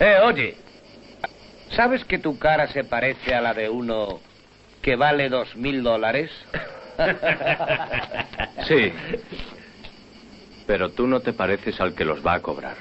Eh, oye. ¿Sabes que tu cara se parece a la de uno que vale dos mil dólares? Sí. Pero tú no te pareces al que los va a cobrar.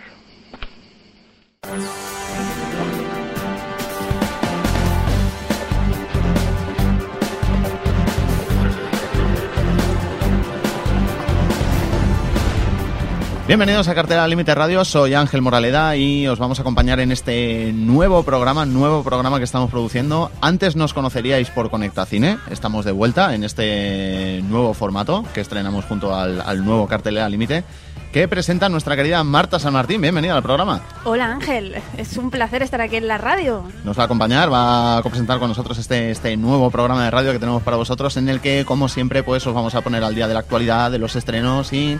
Bienvenidos a Cartera Límite Radio, soy Ángel Moraleda y os vamos a acompañar en este nuevo programa, nuevo programa que estamos produciendo. Antes nos conoceríais por Conecta Cine, estamos de vuelta en este nuevo formato que estrenamos junto al, al nuevo Cartelera Límite que presenta nuestra querida Marta San Martín. Bienvenida al programa. Hola Ángel, es un placer estar aquí en la radio. Nos va a acompañar, va a presentar con nosotros este, este nuevo programa de radio que tenemos para vosotros en el que, como siempre, pues os vamos a poner al día de la actualidad, de los estrenos y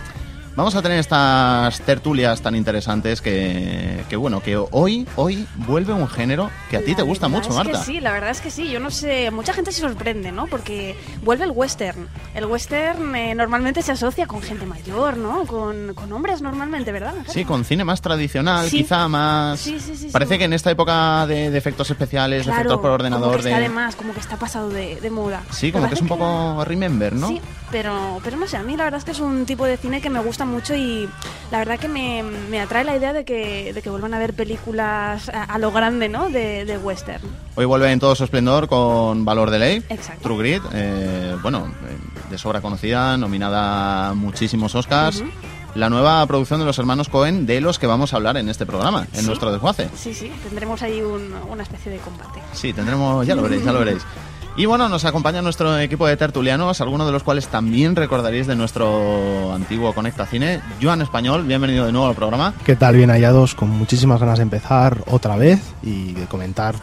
Vamos a tener estas tertulias tan interesantes que, que, bueno, que hoy, hoy vuelve un género que a ti te gusta mucho, es Marta. Que sí, la verdad es que sí. Yo no sé, mucha gente se sorprende, ¿no? Porque vuelve el western. El western eh, normalmente se asocia con gente mayor, ¿no? Con, con hombres normalmente, ¿verdad? Sí, con cine más tradicional, Sí. quizá más... Sí, sí, sí, Parece sí. que en esta época de, de efectos especiales, de efectos por ordenador, como que está de... de más, como que está pasado de, de moda. Sí, como que es un poco remember, ¿no? Sí, pero, pero no sé, a mí la verdad es que es un tipo de cine que me gusta mucho y la verdad que me, me atrae la idea de que, de que vuelvan a ver películas a, a lo grande, ¿no? De, de western. Hoy vuelve en todo su esplendor con Valor de Ley, Exacto. True Grit, eh, bueno, eh, de sobra conocida, nominada a muchísimos Oscars. Ujú. La nueva producción de los hermanos Cohen, de los que vamos a hablar en este programa, en Sí. nuestro desguace. Sí, sí, tendremos ahí un- una especie de combate. Sí, tendremos, ya lo veréis, ya lo veréis. Y bueno, nos acompaña nuestro equipo de tertulianos, algunos de los cuales también recordaréis de nuestro antiguo Conecta Cine. Joan Español, bienvenido de nuevo al programa. ¿Qué tal? Bien hallados, con muchísimas ganas de empezar otra vez y de comentar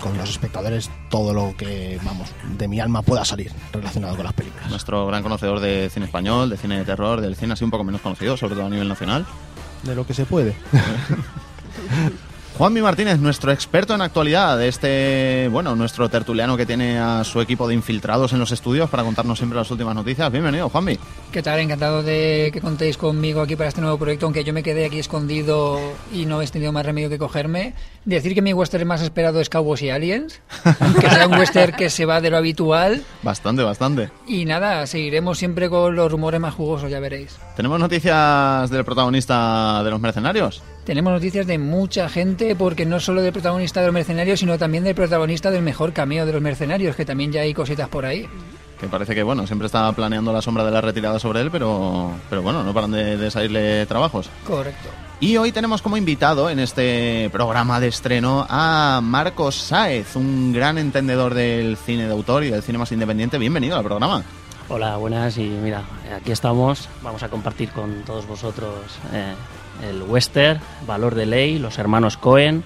con los espectadores todo lo que, vamos, de mi alma pueda salir relacionado con las películas. Nuestro gran conocedor de cine español, de cine de terror, del cine así un poco menos conocido, sobre todo a nivel nacional. De lo que se puede. Juanmi Martínez, nuestro experto en actualidad, este, bueno, nuestro tertuliano que tiene a su equipo de infiltrados en los estudios para contarnos siempre las últimas noticias. Bienvenido, Juanmi. ¿Qué tal? Encantado de que contéis conmigo aquí para este nuevo proyecto, aunque yo me quedé aquí escondido y no he tenido más remedio que cogerme. Decir que mi western más esperado es Cowboys y Aliens, que sea un western que se va de lo habitual. Bastante, bastante. Y nada, seguiremos siempre con los rumores más jugosos, ya veréis. ¿Tenemos noticias del protagonista de los mercenarios? Tenemos noticias de mucha gente, porque no solo del protagonista de los mercenarios, sino también del protagonista del mejor cameo de los mercenarios, que también ya hay cositas por ahí. Que parece que, bueno, siempre está planeando la sombra de la retirada sobre él, pero, pero bueno, no paran de, de salirle trabajos. Correcto. Y hoy tenemos como invitado en este programa de estreno a Marcos Sáez, un gran entendedor del cine de autor y del cine más independiente. Bienvenido al programa. Hola, buenas y mira, aquí estamos. Vamos a compartir con todos vosotros eh, el western, Valor de Ley, los hermanos Cohen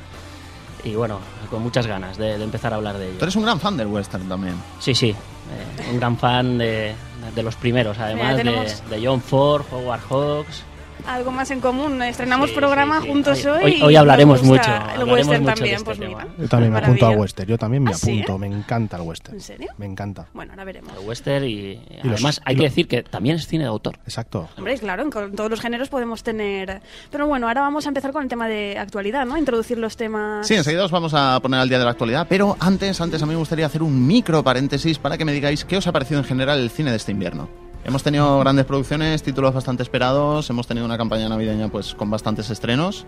y bueno, con muchas ganas de, de empezar a hablar de ello. Tú eres un gran fan del western también. Sí, sí, eh, un gran fan de, de los primeros, además Mira, de, de John Ford, Howard Hawks. Algo más en común. Estrenamos Sí, programa sí, sí. juntos Hoy- hoy. hoy- y hoy hablaremos mucho, El hablaremos western mucho también, este pues tema. mira. Yo también me apunto al western, yo también me ¿Ah, apunto, eh? me encanta el western. ¿En serio? Me encanta. Bueno, ahora veremos. El western y los- además hay y que lo- decir que también es cine de autor. Exacto. Hombre, claro, en con todos los géneros podemos tener... Pero bueno, ahora vamos a empezar con el tema de actualidad, ¿no? Introducir los temas... Sí, enseguida os vamos a poner al día de la actualidad, pero antes, antes a mí me gustaría hacer un micro paréntesis para que me digáis qué os ha parecido en general el cine de este invierno. Hemos tenido grandes producciones, títulos bastante esperados, hemos tenido una campaña navideña pues con bastantes estrenos.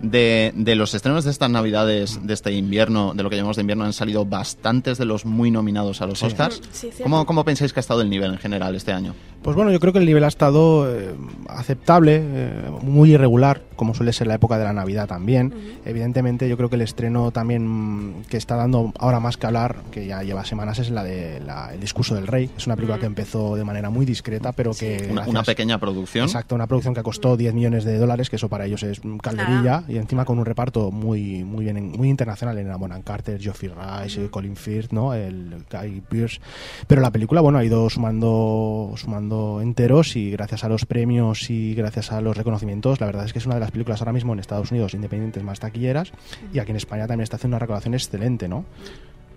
De, de los estrenos de estas navidades, de este invierno, de lo que llamamos de invierno, han salido bastantes de los muy nominados a los Sí. Oscars. Sí. ¿Cómo, ¿Cómo pensáis que ha estado el nivel en general este año? Pues bueno, yo creo que el nivel ha estado eh, aceptable, eh, muy irregular, como suele ser la época de la Navidad también. Evidentemente, yo creo que el estreno también que está dando ahora más que hablar, que ya lleva semanas, es la de la- El discurso del rey. Es una película que empezó de manera muy discreta, pero que... Una, gracias- una pequeña producción. Exacto, una producción que costó 10 millones de dólares, que eso para ellos es un calderilla, y encima con un reparto muy muy bien muy internacional en Bonham Carter, Geoffrey Rice, Colin Firth, ¿no? El Guy Pearce. Pero la película, bueno, ha ido sumando sumando enteros y gracias a los premios y gracias a los reconocimientos, la verdad es que es una de las películas ahora mismo en Estados Unidos independientes más taquilleras y aquí en España también está haciendo una recaudación excelente, ¿no?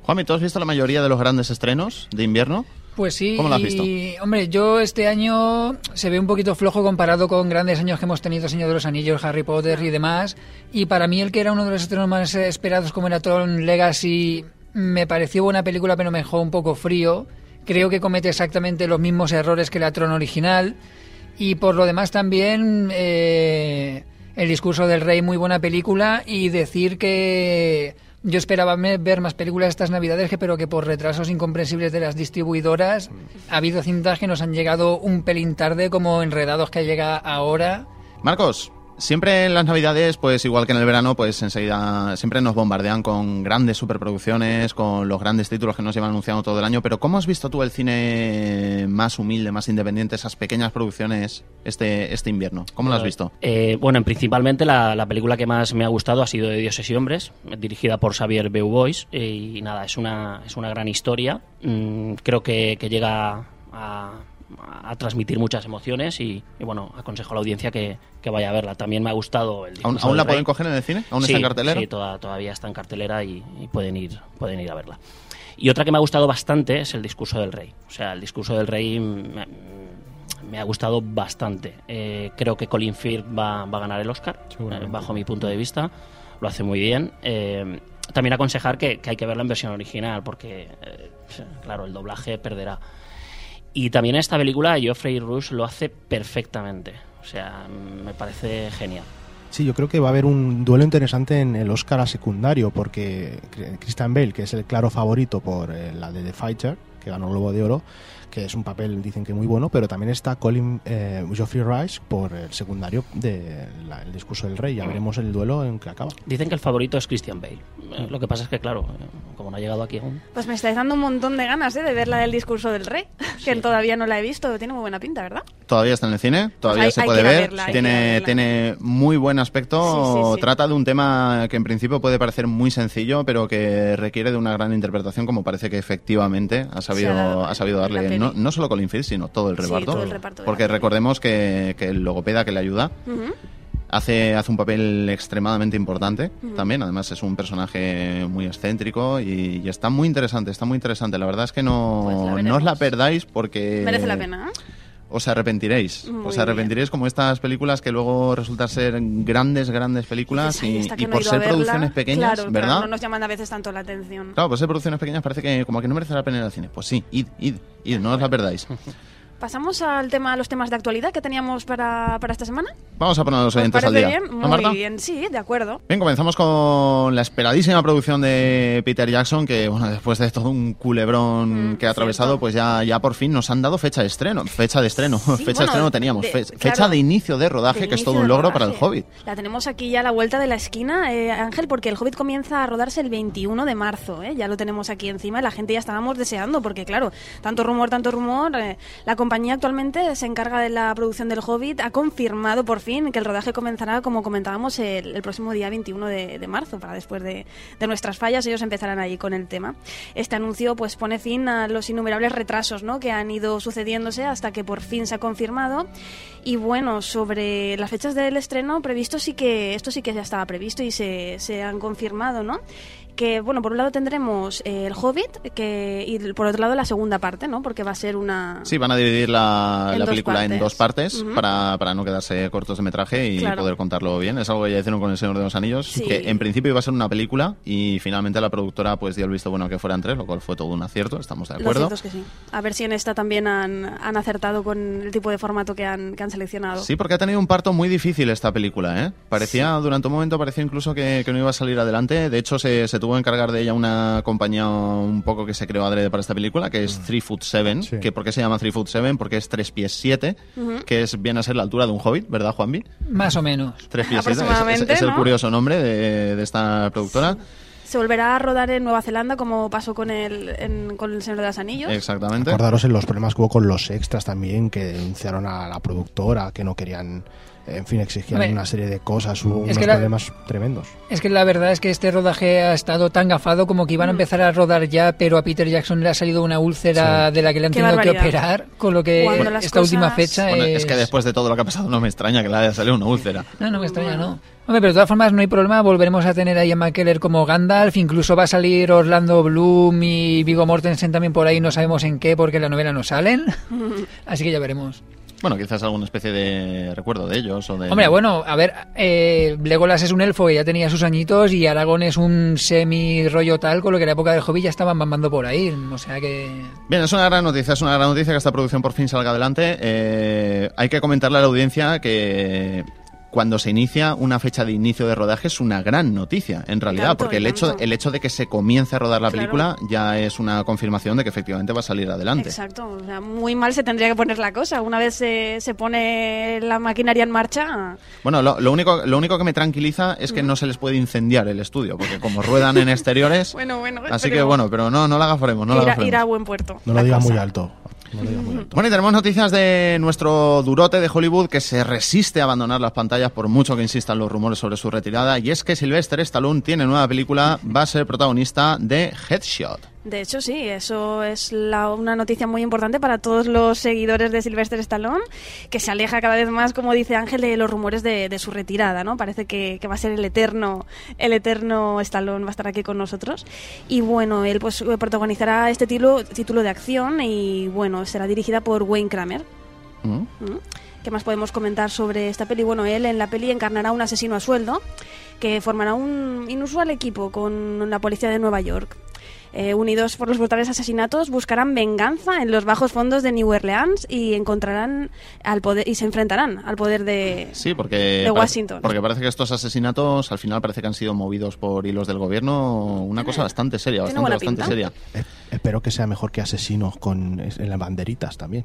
Juanmi, ¿tú has visto la mayoría de los grandes estrenos de invierno? Pues sí, ¿Cómo lo has y, visto? hombre, yo este año se ve un poquito flojo comparado con grandes años que hemos tenido, Señor de los Anillos, Harry Potter y demás. Y para mí el que era uno de los estrenos más esperados como era Tron Legacy me pareció buena película pero me dejó un poco frío. Creo que comete exactamente los mismos errores que la Tron original. Y por lo demás también eh, El discurso del rey, muy buena película. Y decir que yo esperaba ver más películas estas navidades, pero que por retrasos incomprensibles de las distribuidoras ha habido cintas que nos han llegado un pelín tarde, como Enredados que llega ahora. Marcos, siempre en las navidades, pues igual que en el verano, pues enseguida siempre nos bombardean con grandes superproducciones, con los grandes títulos que nos llevan anunciando todo el año. Pero ¿cómo has visto tú el cine más humilde, más independiente, esas pequeñas producciones este, este invierno? ¿Cómo lo has visto? Eh, bueno, principalmente la, la película que más me ha gustado ha sido de Dioses y Hombres, dirigida por Xavier Beaubois. Y nada, es una, es una gran historia. Mm, creo que, que llega a, a transmitir muchas emociones y, y, bueno, aconsejo a la audiencia que, que vaya a verla. También me ha gustado el ¿Aún, aún la rey. pueden coger en el cine? ¿Aún sí, está en cartelera? Sí, toda- todavía está en cartelera y, y pueden ir pueden ir a verla. Y otra que me ha gustado bastante es el discurso del rey. O sea, el discurso del rey me, me ha gustado bastante. Eh, creo que Colin Firth va, va a ganar el Oscar, eh, bajo mi punto de vista. Lo hace muy bien. Eh, también aconsejar que, que hay que verla en versión original, porque, eh, claro, el doblaje perderá. Y también en esta película Geoffrey Rush lo hace perfectamente. O sea, me parece genial. Sí, yo creo que va a haber un duelo interesante en el Oscar a secundario, porque Christian Bale, que es el claro favorito por eh, la de The Fighter, que ganó el Globo de Oro, que es un papel, dicen que muy bueno, pero también está Colin eh, Geoffrey Rice por el secundario del discurso del rey. Ya veremos el duelo en que acaba. Dicen que el favorito es Christian Bale. Eh, Lo que pasa es que, claro, eh, como no ha llegado aquí aún. Pues me estáis dando un montón de ganas ¿eh? de ver la del discurso del rey, que todavía no la he visto. Tiene muy buena pinta, ¿verdad? Todavía está en el cine, todavía hay- se puede ver. verla, tiene, tiene muy buen aspecto. Sí, sí, sí. Trata de un tema que en principio puede parecer muy sencillo, pero que requiere de una gran interpretación, como parece que efectivamente ha sabido, ha dado ha sabido darle no, no solo Colin Firth, sino todo el Sí, reparto. todo el reparto porque recordemos que, que el logopeda que le ayuda Ujú. Hace, hace un papel extremadamente importante también. Además, es un personaje muy excéntrico y, y está muy interesante. Está muy interesante. La verdad es que no, Pues la no os la perdáis porque. Merece la pena, ¿eh? Os arrepentiréis. Muy os arrepentiréis como estas películas que luego resultan ser grandes, grandes películas Dices, "Ay, y, no por ser verla". producciones pequeñas, Claro, ¿verdad? claro, no nos llaman a veces tanto la atención. Claro, por ser producciones pequeñas parece que como que no merece la pena ir al cine. Pues sí, id, id, id, no os la perdáis. Pasamos al tema, a los temas de actualidad que teníamos para, para esta semana. Vamos a poner a los ¿Os oyentes al día. bien? ¿No, Muy Marta? bien, sí, de acuerdo. Bien, comenzamos con la esperadísima producción de Peter Jackson, que bueno, después de todo un culebrón Mm, que ha atravesado, cierto. pues ya, ya por fin nos han dado fecha de estreno. Fecha de estreno, fecha de estreno teníamos. de- fe- claro, fecha de inicio de rodaje, de que es todo un logro para el. Hobbit. La tenemos aquí ya a la vuelta de la esquina, eh, Ángel, porque el Hobbit comienza a rodarse el 21 de marzo. ¿eh? Ya lo tenemos aquí encima y la gente ya estábamos deseando, porque claro, tanto rumor, tanto rumor. eh, la compañía actualmente se encarga de la producción del Hobbit, ha confirmado por fin que el rodaje comenzará, como comentábamos, el, el próximo día 21 de, marzo, para después de, de nuestras fallas, ellos empezarán ahí con el tema. Este anuncio pues pone fin a los innumerables retrasos ¿no? que han ido sucediéndose hasta que por fin se ha confirmado. Y bueno, sobre las fechas del estreno previsto sí que esto sí que ya estaba previsto y se, se han confirmado, ¿no? Que bueno, por un lado tendremos eh, el Hobbit que y por otro lado la segunda parte, ¿no? Porque va a ser una Sí, van a dividir la, En la película en partes. dos partes Ujú. para, para no quedarse cortos de metraje y Claro. poder contarlo bien. Es algo que ya hicieron con El Señor de los Anillos, Sí. que en principio iba a ser una película y finalmente la productora pues dio el visto bueno que fueran tres, lo cual fue todo un acierto, estamos de Lo acuerdo. cierto es que sí. A ver si en esta también han, han acertado con el tipo de formato que han, que han seleccionado. Sí, porque ha tenido un parto muy difícil esta película, ¿eh? Parecía, durante un momento parecía incluso que, que no iba a salir adelante. De hecho, se, se tuvo que encargar de ella una compañía un poco que se creó adrede para esta película, que es Three Foot Seven. Sí. Que ¿Por qué se llama Three Foot Seven? Porque es tres pies siete, Ujú. que es viene a ser la altura de un hobbit, ¿verdad, Juanvi? Más o menos. Tres pies siete. Es, es- es el ¿no? curioso nombre de, de esta productora. Se volverá a rodar en Nueva Zelanda como pasó con el, en- con el Señor de los Anillos. Exactamente. Acordaros en los problemas que hubo con los extras también, que denunciaron a la productora, que no querían en fin, exigían Hombre, una serie de cosas, hubo unos la- problemas tremendos. Es que la verdad es que este rodaje ha estado tan gafado como que iban a empezar a rodar ya, pero a Peter Jackson le ha salido una úlcera de la que le han Qué tenido que operar, con lo que Cuando esta última fecha Bueno, es... es que después de todo lo que ha pasado no me extraña que le haya salido una úlcera. No, no me extraña, no. Hombre, pero de todas formas no hay problema, volveremos a tener ahí a McKellar como Gandalf, incluso va a salir Orlando Bloom y Viggo Mortensen también por ahí, no sabemos en qué porque en la novela no salen, así que ya veremos. Bueno, quizás alguna especie de recuerdo de ellos o de... Hombre, bueno, a ver, eh, Legolas es un elfo que ya tenía sus añitos y Aragón es un semi-rollo tal, con lo que en la época del Hobbit ya estaban mamando por ahí, o sea que... Bien, es una gran noticia, es una gran noticia que esta producción por fin salga adelante. Eh, hay que comentarle a la audiencia que cuando se inicia una fecha de inicio de rodaje es una gran noticia, en realidad, Tanto, porque el tanto. hecho, el hecho de que se comience a rodar la Claro. película ya es una confirmación de que efectivamente va a salir adelante. Exacto, o sea, muy mal se tendría que poner la cosa. Una vez se, se pone la maquinaria en marcha, Bueno, lo, lo único, lo único que me tranquiliza es que no se les puede incendiar el estudio, porque como ruedan en exteriores... bueno, bueno, Así que bueno, pero no, no la agafaremos, no la agafaremos. irá a buen puerto. No lo digas cosa. muy alto. Bueno, y tenemos noticias de nuestro durote de Hollywood que se resiste a abandonar las pantallas por mucho que insistan los rumores sobre su retirada. Y es que Sylvester Stallone tiene nueva película, va a ser protagonista de Headshot. De hecho, sí, eso es la- una noticia muy importante para todos los seguidores de Sylvester Stallone, que se aleja cada vez más, como dice Ángel, de los rumores de, de su retirada, ¿no? Parece que, que va a ser el eterno, el eterno Stallone, va a estar aquí con nosotros. Y bueno, él pues protagonizará este título, título de acción y bueno, será dirigida por Wayne Kramer. ¿Mm? ¿Mm? ¿Qué más podemos comentar sobre esta peli? Bueno, él en la peli encarnará a un asesino a sueldo que formará un inusual equipo con la policía de Nueva York. Eh, unidos por los brutales asesinatos, buscarán venganza en los bajos fondos de New Orleans y encontrarán al poder y se enfrentarán al poder de Sí, porque, De Washington. porque parece que estos asesinatos al final parece que han sido movidos por hilos del gobierno. Una cosa bastante seria, bastante, bastante seria. Eh, Espero que sea mejor que asesinos con, en las banderitas también.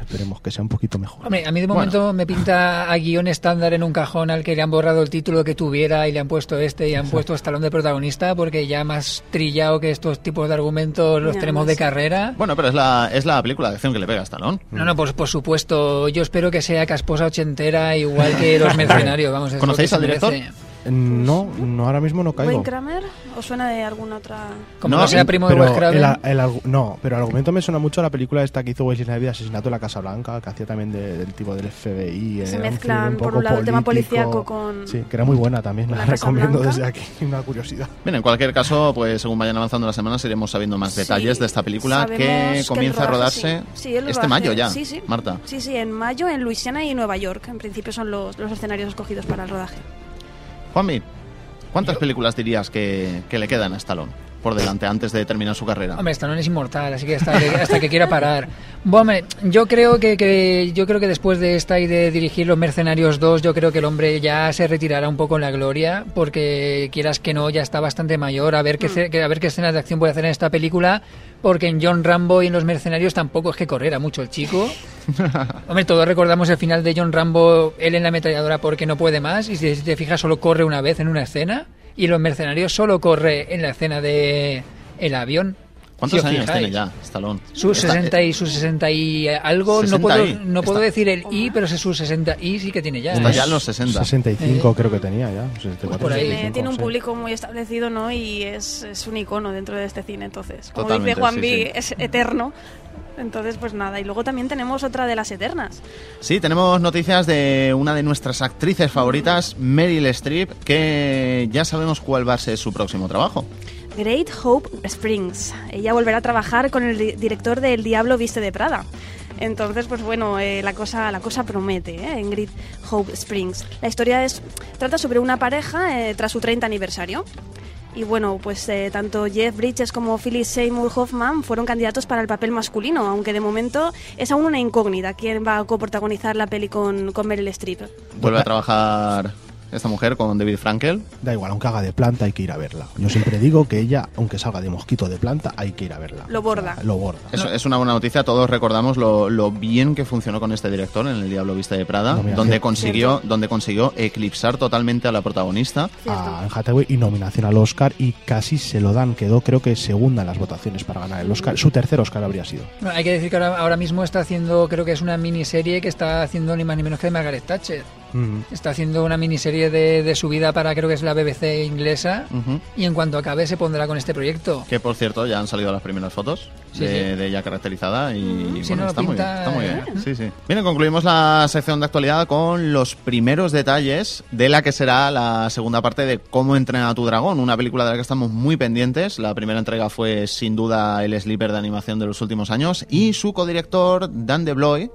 Esperemos que sea un poquito mejor. Hombre, a mí de Bueno. momento me pinta a guion estándar en un cajón al que le han borrado el título que tuviera y le han puesto este y han puesto Stallone de protagonista porque ya más trillado que estos tipos de argumentos los Ya, tenemos no de carrera. Bueno, pero es la, es la película de acción que le pega a Stallone. No, no, pues por supuesto. Yo espero que sea casposa ochentera igual que los mercenarios. Vamos, ¿Conocéis al director? merece. Eh, No, no, ahora mismo no caigo. Wayne Kramer o suena de alguna otra Como No, no, sea primo de Pero Wes Craven. el, el argu- no, pero el argumento me suena mucho a la película esta que hizo Wesley Snipes de Asesinato en la Casa Blanca, que hacía también de- del tipo del FBI. Se mezclan, un por un lado, el tema policíaco con- Sí, que era muy buena también, la, recomiendo Blanca. desde aquí, una curiosidad. Bien, en cualquier caso, pues según vayan avanzando las semanas iremos sabiendo más Sí, detalles de esta película que el comienza a rodaje, rodarse sí. Sí, el este rodaje, mayo ya. Sí, sí. Marta. Sí, sí, en mayo en Luisiana y Nueva York. En principio son los, los escenarios escogidos para el rodaje. Juanmi, ¿cuántas películas dirías que, que le quedan a Stallone por delante antes de terminar su carrera? Hombre, Stallone es inmortal, así que hasta que, hasta que quiera parar. Bueno, hombre, yo creo que, que- yo creo que después de esta y de dirigir Los Mercenarios 2, yo creo que el hombre ya se retirará un poco en la gloria, porque quieras que no, ya está bastante mayor. A ver qué, que- a ver qué escenas de acción puede hacer en esta película, porque en John Rambo y en Los Mercenarios tampoco es que corriera mucho el chico. Hombre, todos recordamos el final de John Rambo, él en la ametralladora porque no puede más, y si te fijas solo corre una vez en una escena, y Los Mercenarios solo corre en la escena de el avión. ¿Cuántos Si os años fijáis. tiene ya Stallone? Sus Está- 60 y sus 60 y algo, 60 no puedo, y. no puedo Está- decir el I, pero sus 60 y sí que tiene ya. Está ¿eh? ya en los 60. 65 creo que tenía ya. 64, Por ahí. Tiene, 65, tiene un sí. público muy establecido, ¿no? Y es, es un icono dentro de este cine, entonces. Como Totalmente, dice Juan sí, B, sí. es eterno. Entonces, pues nada. Y luego también tenemos otra de las eternas. Sí, tenemos noticias de una de nuestras actrices favoritas, Meryl Streep, que ya sabemos cuál va a ser su próximo trabajo. Great Hope Springs. Ella volverá a trabajar con el di- director de El Diablo Viste de Prada. Entonces, pues bueno, eh, la, cosa, la cosa promete ¿eh? en Great Hope Springs. La historia es trata sobre una pareja eh, tras su 30 aniversario. Y bueno, pues eh, tanto Jeff Bridges como Phyllis Seymour Hoffman fueron candidatos para el papel masculino, aunque de momento es aún una incógnita quién va a coprotagonizar la peli con, con Meryl Streep. Vuelve a trabajar esta mujer con David Frankel. Da igual, aunque haga de planta hay que ir a verla. Yo siempre digo que ella, aunque salga de mosquito de planta, hay que ir a verla. Lo borda. O sea, lo borda. Es, es una buena noticia, todos recordamos lo, lo bien que funcionó con este director en El Diablo Viste de Prada, Nominación. donde consiguió, donde consiguió eclipsar totalmente a la protagonista. a Anne Hathaway y nominación al Oscar y casi se lo dan. Quedó creo que segunda en las votaciones para ganar el Oscar. Su tercer Oscar habría sido. Bueno, hay que decir que ahora, ahora mismo está haciendo, creo que es una miniserie que está haciendo ni más ni menos que de Margaret Thatcher. Mm. Está haciendo una miniserie de, de su vida para creo que es la BBC inglesa. Ujú. Y en cuanto acabe se pondrá con este proyecto. Que por cierto ya han salido las primeras fotos Sí, de, sí. de ella caracterizada y Sí, bueno, no, está, muy bien, está muy bien. Sí, sí. Bien, concluimos la sección de actualidad con los primeros detalles de la que será la segunda parte de Cómo entrena a tu dragón, una película de la que estamos muy pendientes. La primera entrega fue sin duda el sleeper de animación de los últimos años y su codirector Dan DeBloy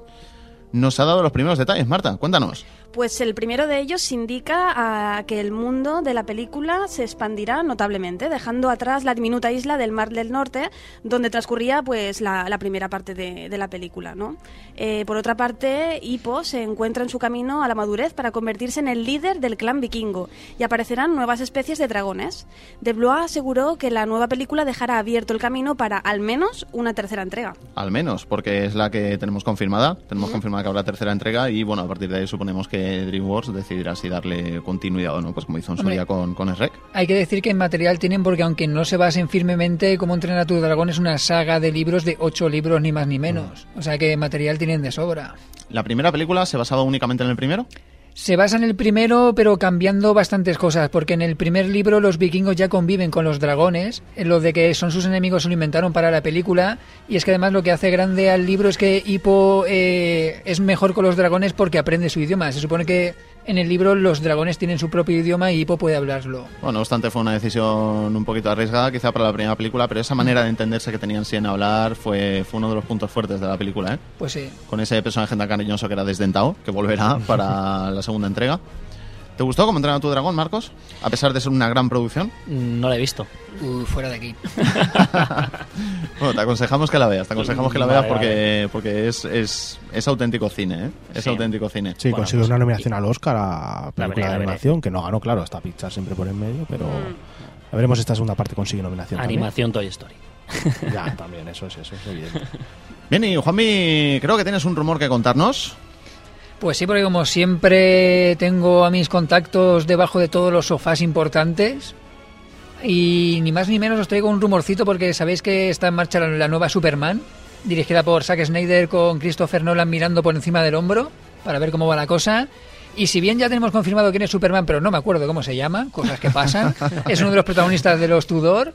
nos ha dado los primeros detalles. Marta, cuéntanos. Pues el primero de ellos indica a que el mundo de la película se expandirá notablemente, dejando atrás la diminuta isla del Mar del Norte, donde transcurría pues la, la primera parte de, de la película. ¿no? Eh, por otra parte, Hippo se encuentra en su camino a la madurez para convertirse en el líder del clan vikingo y aparecerán nuevas especies de dragones. De Blois aseguró que la nueva película dejará abierto el camino para al menos una tercera entrega. Al menos, porque es la que tenemos confirmada. Tenemos confirmada que habrá tercera entrega y bueno, a partir de ahí suponemos que DreamWorks decidirá si darle continuidad o no, pues como hizo en día con, con Shrek. Hay que decir que en material tienen, porque aunque no se basen firmemente, como entrenar a tu dragón es una saga de libros de ocho libros, ni más ni menos. O sea que material tienen de sobra. La primera película se basaba únicamente en el primero. Se basa en el primero, pero cambiando bastantes cosas, porque en el primer libro los vikingos ya conviven con los dragones, lo de que son sus enemigos se lo inventaron para la película, y es que además lo que hace grande al libro es que Hippo eh, es mejor con los dragones porque aprende su idioma. Se supone que en el libro los dragones tienen su propio idioma y Hippo puede hablarlo. Bueno, no obstante, fue una decisión un poquito arriesgada, quizá para la primera película, pero esa manera de entenderse que tenían sí en hablar fue, fue uno de los puntos fuertes de la película, ¿eh? Pues sí. Con ese personaje tan cariñoso que era desdentado, que volverá para la segunda entrega. ¿Te gustó cómo entrena a tu dragón, Marcos? A pesar de ser una gran producción. No la he visto. Uh, fuera de aquí. Bueno, te aconsejamos que la veas, te aconsejamos que la veas Vale, porque, porque es, es, es auténtico cine, ¿eh? Es Sí. auténtico cine. Sí, Bueno, consiguió pues- una nominación al Oscar a película veré, la de animación, que no ganó, claro, está Pixar siempre por en medio, pero Mm. a veremos si esta segunda parte consigue nominación. Animación Toy Story. Ya, también, eso es, eso es evidente. Bien, y Juanmi, creo que tienes un rumor que contarnos. Pues sí, porque como siempre tengo a mis contactos debajo de todos los sofás importantes. Y ni más ni menos os traigo un rumorcito porque sabéis que está en marcha la, nueva Superman, dirigida por Zack Snyder con Christopher Nolan mirando por encima del hombro para ver cómo va la cosa. Y si bien ya tenemos confirmado quién es Superman, pero no me acuerdo cómo se llama, cosas que pasan, es uno de los protagonistas de los Tudor.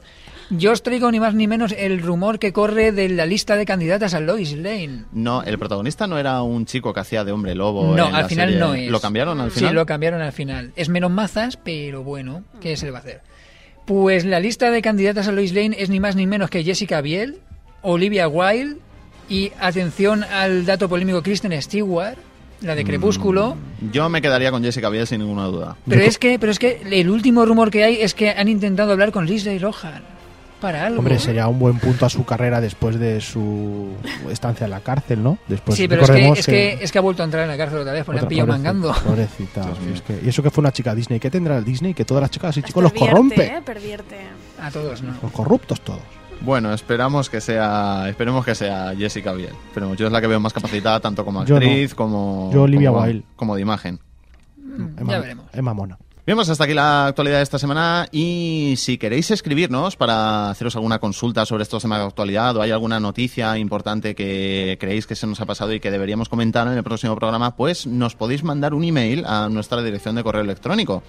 Yo os traigo ni más ni menos el rumor que corre de la lista de candidatas a Lois Lane. No, el protagonista no era un chico que hacía de hombre lobo. No, en al la final serie. no es. ¿Lo cambiaron al final? Sí, lo cambiaron al final. Es menos mazas, pero bueno, ¿qué se le va a hacer? Pues la lista de candidatas a Lois Lane es ni más ni menos que Jessica Biel, Olivia Wilde y, atención al dato polémico, Kristen Stewart, la de Crepúsculo. Yo me quedaría con Jessica Biel sin ninguna duda. Pero es que, pero es que el último rumor que hay es que han intentado hablar con Lindsay Lohan para algo. Hombre, sería un buen punto a su carrera después de su estancia en la cárcel, ¿no? Después sí, pero es que, es, que, es que ha vuelto a entrar en la cárcel otra vez, porque le han pillado pobrecita, mangando. Pobrecita. Es que- y eso que fue una chica Disney. ¿Qué tendrá el Disney? Que todas las chicas y chicos los corrompe. ¿eh? Pervierte. A todos, ¿no? Los corruptos todos. Bueno, esperamos que sea, esperemos que sea Jessica Biel. Pero yo es la que veo más capacitada tanto como Yo no. actriz como Yo Olivia como, Wilde. como de imagen. Emma, ya veremos. Emma Mona. Bien, pues hasta aquí la actualidad de esta semana y si queréis escribirnos para haceros alguna consulta sobre estos temas de actualidad o hay alguna noticia importante que creéis que se nos ha pasado y que deberíamos comentar en el próximo programa, pues nos podéis mandar un email a nuestra dirección de correo electrónico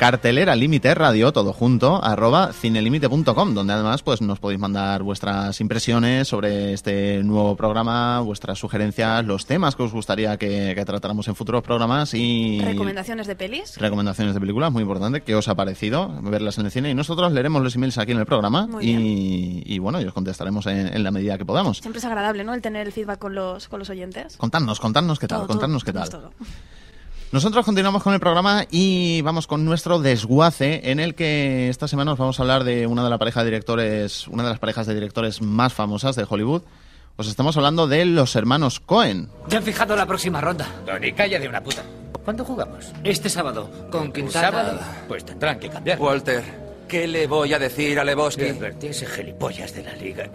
cartelera límite radio todo junto arroba cinelimite.com donde además pues nos podéis mandar vuestras impresiones sobre este nuevo programa vuestras sugerencias los temas que os gustaría que, que tratáramos en futuros programas y Recomendaciones de pelis. recomendaciones de películas, muy importante. ¿Qué os ha parecido verlas en el cine? Y nosotros leeremos los emails aquí en el programa y, y, bueno, y os contestaremos en, en la medida que podamos. Siempre es agradable, ¿no? El tener el feedback con los, con los oyentes. Contadnos, contadnos qué tal, Todo, contadnos todo, qué tal. todo. Nosotros continuamos con el programa y vamos con nuestro desguace en el que esta semana os vamos a hablar de una de las parejas de directores, una de las parejas de directores más famosas de Hollywood. Os estamos hablando de los hermanos Cohen. Ya han fijado la próxima ronda. Tony, calla de una puta. ¿Cuándo jugamos? Este sábado, con Quintana. ¿Sábado? Pues tendrán que cambiar. Walter, ¿qué le voy a decir a Lebowski? Que advertí ese gilipollas de la liga.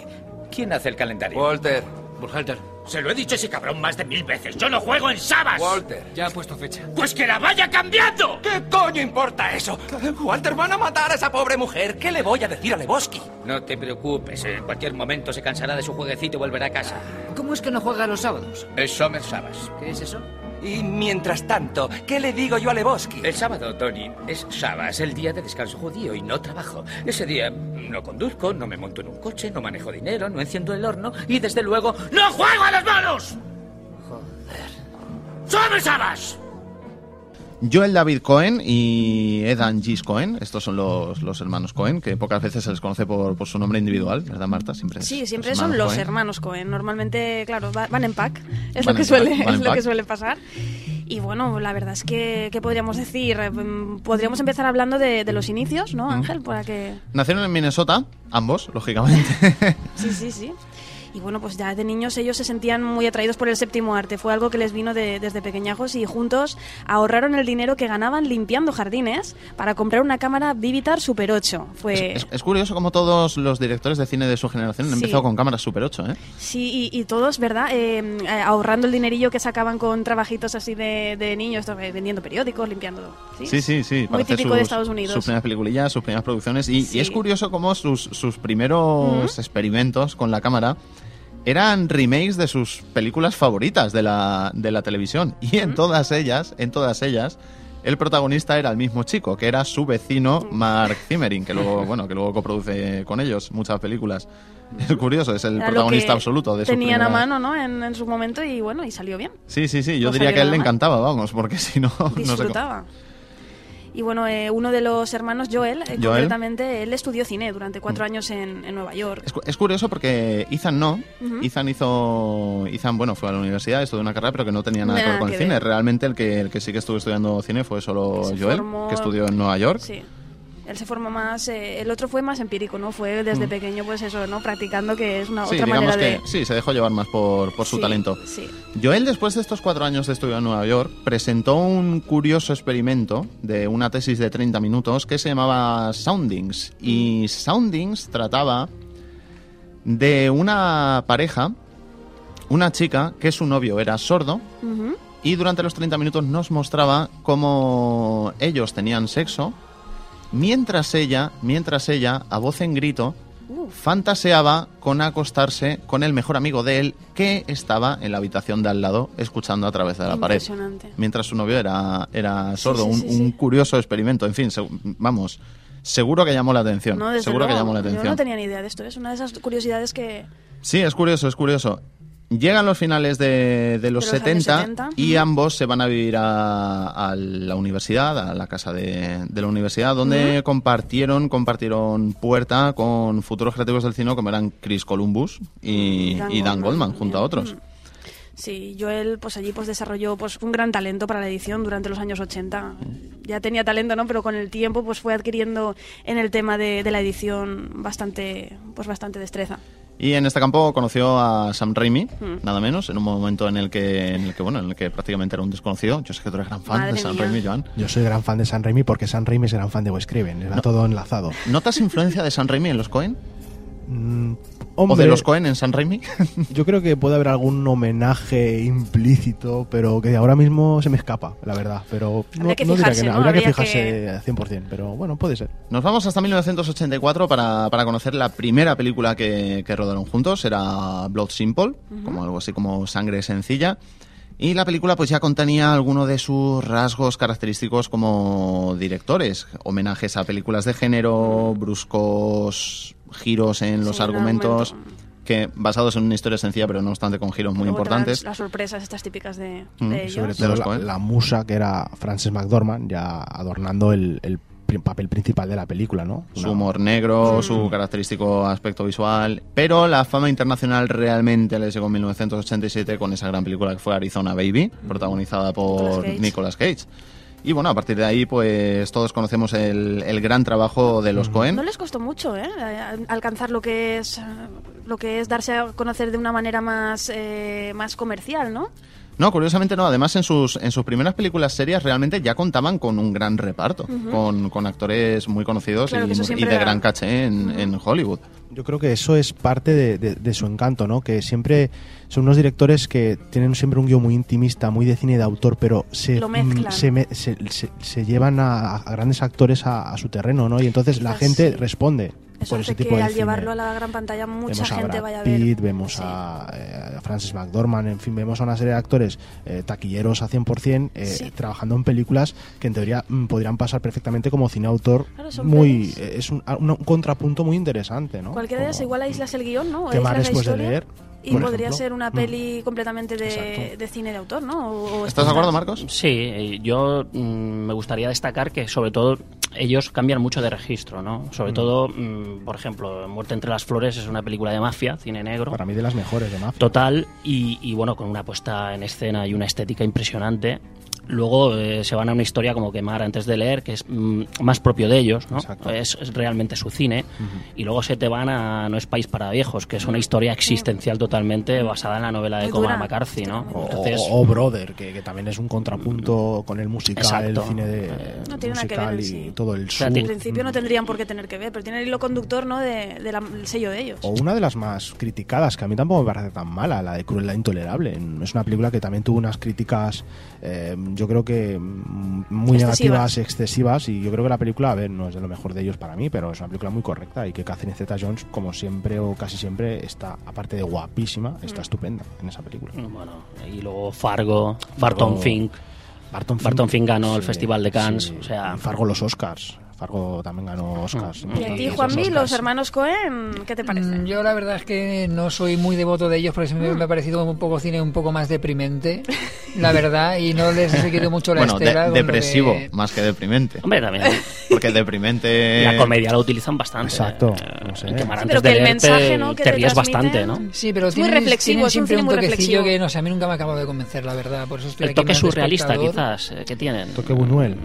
¿Quién hace el calendario? Walter, Burhalter, Se lo he dicho a ese cabrón más de mil veces. Yo no juego en Sabas. Walter. ya ha puesto fecha. Pues que la vaya cambiando. ¿Qué coño importa eso? Walter, van a matar a esa pobre mujer. ¿Qué le voy a decir a Lebowski? No te preocupes. En cualquier momento se cansará de su jueguecito y volverá a casa. ¿Cómo es que no juega los sábados? Es Summer Sabas. ¿Qué es eso? Y mientras tanto, ¿qué le digo yo a Lebowski? El sábado, Tony, es Shabbos, el día de descanso judío y no trabajo. Ese día no conduzco, no me monto en un coche, no manejo dinero, no enciendo el horno y desde luego ¡no juego a los malos! Joder. ¡Sobre Shabbos! Joel David Cohen y Edan Gis Cohen, estos son los, los hermanos Cohen, que pocas veces se les conoce por, por su nombre individual, ¿verdad, Marta? Siempre es Sí, siempre los son los Cohen. hermanos Cohen. Normalmente, claro, va- van en pack. Es Van lo que suele, es lo que suele pasar. Y bueno, la verdad es que, ¿qué podríamos decir? Eh, mm, Podríamos empezar hablando de, de los inicios, ¿no, Ángel? Para que... Nacieron en Minnesota, ambos, lógicamente. Sí, sí, sí. Y bueno, pues ya de niños ellos se sentían muy atraídos por el séptimo arte. Fue algo que les vino de- desde pequeñajos y juntos ahorraron el dinero que ganaban limpiando jardines para comprar una cámara Vivitar Super 8. Fue... es, es curioso como todos los directores de cine de su generación han Sí. empezado con cámaras Super 8, ¿eh? Sí, y, y todos, ¿verdad? Eh, eh, ahorrando el dinerillo que sacaban con trabajitos así de, de niños, eh, vendiendo periódicos, limpiando. Sí, Sí, sí, sí. Muy típico de sus- Estados Unidos. Sus primeras peliculillas, sus primeras producciones. Y, Sí. y es curioso cómo sus, sus primeros experimentos con la cámara eran remakes de sus películas favoritas de la, de la televisión. Y en todas ellas, en todas ellas, el protagonista era el mismo chico, que era su vecino Mark Zimmering, que luego, bueno, que luego coproduce con ellos muchas películas. Es curioso, es el Era protagonista absoluto de su Tenían a primera- mano, ¿no? En, en su momento y bueno, y salió bien. Sí, sí, sí. Yo No diría que a él le encantaba, vamos, porque si no, no sé cómo. Y bueno, eh, uno de los hermanos, Joel, eh, Joel. concretamente, él estudió cine durante cuatro años en, en Nueva York. Es, es curioso porque Ethan no. Ujú. Ethan hizo. Ethan, bueno, fue a la universidad, estudió una carrera, pero que no tenía nada, que Nada ver con que el cine. Realmente el que, el que sí que estuvo estudiando cine fue solo Que Joel, formó- que estudió en Nueva York. Sí. Él se formó más, eh, el otro fue más empírico, ¿no? Fue desde Mm. pequeño, pues eso, ¿no? Practicando, que es una Sí, otra digamos manera que de... sí, se dejó llevar más por, por su Sí, talento. Sí. Joel, después de estos cuatro años de estudio en Nueva York, presentó un curioso experimento de una tesis de 30 minutos que se llamaba Soundings. Y Soundings trataba de una pareja, una chica que su novio era sordo y durante los 30 minutos nos mostraba cómo ellos tenían sexo mientras ella, mientras ella, a voz en grito, fantaseaba con acostarse con el mejor amigo de él que estaba en la habitación de al lado escuchando a través de la pared. Mientras su novio era, era sordo. sí, un, sí, un sí. curioso experimento. En fin, se- vamos, seguro que llamó la atención. No, seguro que llamó la Yo atención. no tenía ni idea de esto, es una de esas curiosidades que... Sí, es curioso, es curioso. Llegan los finales de, de los, De los años 70, 70, y ambos se van a vivir a, a la universidad, a la casa de, de la universidad, donde compartieron compartieron puerta con futuros creativos del cine como eran Chris Columbus y, Dan y Dan Goldman, Goldman, junto a otros. Mm. Sí, Joel pues allí pues desarrolló pues un gran talento para la edición durante los años 80. Ya tenía talento, ¿no? Pero con el tiempo pues fue adquiriendo en el tema de, de la edición bastante pues bastante destreza. Y en este campo conoció a Sam Raimi, Mm. nada menos, en un momento en el que, en el que bueno, en el que prácticamente era un desconocido. Yo sé que tú eres gran fan Madre de Sam mía. Raimi, Joan. Yo soy gran fan de San Raimi porque San Raimi es gran fan de Wes Craven. Va todo enlazado. ¿Notas influencia de Sam Raimi en los Cohen? Mm, ¿O de hombre, los Cohen en Sam Raimi? Yo creo que puede haber algún homenaje implícito, pero que ahora mismo se me escapa, la verdad. Pero no, Habría que no diría fijarse, no. ¿no? Habría que fijarse al 100%, pero bueno, puede ser. Nos vamos hasta 1984 para, para conocer la primera película que, que rodaron juntos. Era Blood Simple, como algo así como Sangre Sencilla. Y la película pues ya contenía algunos de sus rasgos característicos como directores. Homenajes a películas de género, bruscos giros en los Sí, argumentos, argumento. que basados en una historia sencilla pero no obstante con giros muy importantes. Las, las sorpresas estas típicas de, Mm, de y ellos. Sobre De todo los la, Coen. la musa que era Frances McDormand, ya adornando el, papel principal de la película, ¿no? su humor negro, su característico aspecto visual, pero la fama internacional realmente les llegó en 1987 con esa gran película que fue Arizona Baby, protagonizada por Nicolas Cage. Nicolas Cage. Y bueno, a partir de ahí, pues todos conocemos el, el gran trabajo de los Cohen. No les costó mucho, ¿eh? Alcanzar lo que es lo que es darse a conocer de una manera más eh, más comercial, ¿no? No, curiosamente no. Además, en sus, en sus primeras películas serias realmente ya contaban con un gran reparto, con, con actores muy conocidos Claro, y, de gran caché en, en Hollywood. Yo creo que eso es parte de, de- de su encanto, ¿no? Que siempre son unos directores que tienen siempre un guion muy intimista, muy de cine de autor, pero se, mm, se, me- se- se- se llevan a, a grandes actores a, a su terreno, ¿no? Y entonces la gente sí. responde. Eso por hace ese tipo que de al cine. llevarlo a la gran pantalla mucha vemos a gente Brad vaya a ver. Pitt, vemos a, eh, a Francis McDormand, en fin, vemos a una serie de actores eh, taquilleros a 100% eh, Sí. trabajando en películas que en teoría mm, podrían pasar perfectamente como cine autor. Claro, muy eh, Es un, a- un- un contrapunto muy interesante, ¿no? Cualquiera de ellas igual aíslas el guion, ¿no? Quemar la después de leer, Y por podría ejemplo. ser una Mm. peli completamente de, de cine de autor, ¿no? O- o ¿Estás de acuerdo, Marcos? Sí, eh, yo mm, me gustaría destacar que sobre todo ellos cambian mucho de registro, ¿no? Sobre Mm. todo, mm, por ejemplo, Muerte entre las flores es una película de mafia, cine negro. Para mí de las mejores de Mafia. Total, y, y bueno, con una puesta en escena y una estética impresionante. Luego eh, se van a una historia como quemar antes de leer, que es mm, más propio de ellos, ¿no? Es, es realmente su cine. Y luego se te van a No es país para viejos, que es una historia existencial totalmente basada en la novela de dura. McCarthy, ¿no? O, Entonces, o- o Brother, que, que también es un contrapunto con el musical, Exacto. el cine de No tiene nada que ver musical y sí. todo el sur. En principio no tendrían por qué tener que ver, pero tiene el hilo conductor, ¿no? De- de la- del sello de ellos. O una de las más criticadas, que a mí tampoco me parece tan mala, la de Crueldad Intolerable. Es una película que también tuvo unas críticas, eh, yo creo que mm, muy Excesivas. negativas, excesivas, y yo creo que la película, a ver, no es de lo mejor de ellos para mí, pero es una película muy correcta y que Catherine Zeta-Jones, como siempre o casi siempre, está, aparte de guapísima, está Mm. estupenda en esa película. Bueno, y luego Fargo, Barton Fink. Barton Fink, ganó el Festival de Cannes. sí. O sea, Fargo los Oscars. Fargo también ganó Oscars. Y a ti, Juanmi, los hermanos Cohen, ¿qué te parece? Mm, Yo la verdad es que no soy muy devoto de ellos porque siempre me ha parecido un poco cine un poco más deprimente, la verdad, y no les he seguido mucho la Bueno, de- estela. lo depresivo, que- más que deprimente. Hombre, también. Porque deprimente... La comedia la utilizan bastante. Exacto. Eh, no sé. Sí, pero de que el mensaje, te, ¿no? que te te ríes transmiten- bastante, ¿no? Sí, pero Es muy tienen, reflexivo, tienen es un siempre cine un, muy toquecillo reflexivo. que no sé, a mí nunca me acaba de convencer, la verdad. Por eso estoy El aquí toque de surrealista, quizás, eh, que tienen. Toque Buñuel.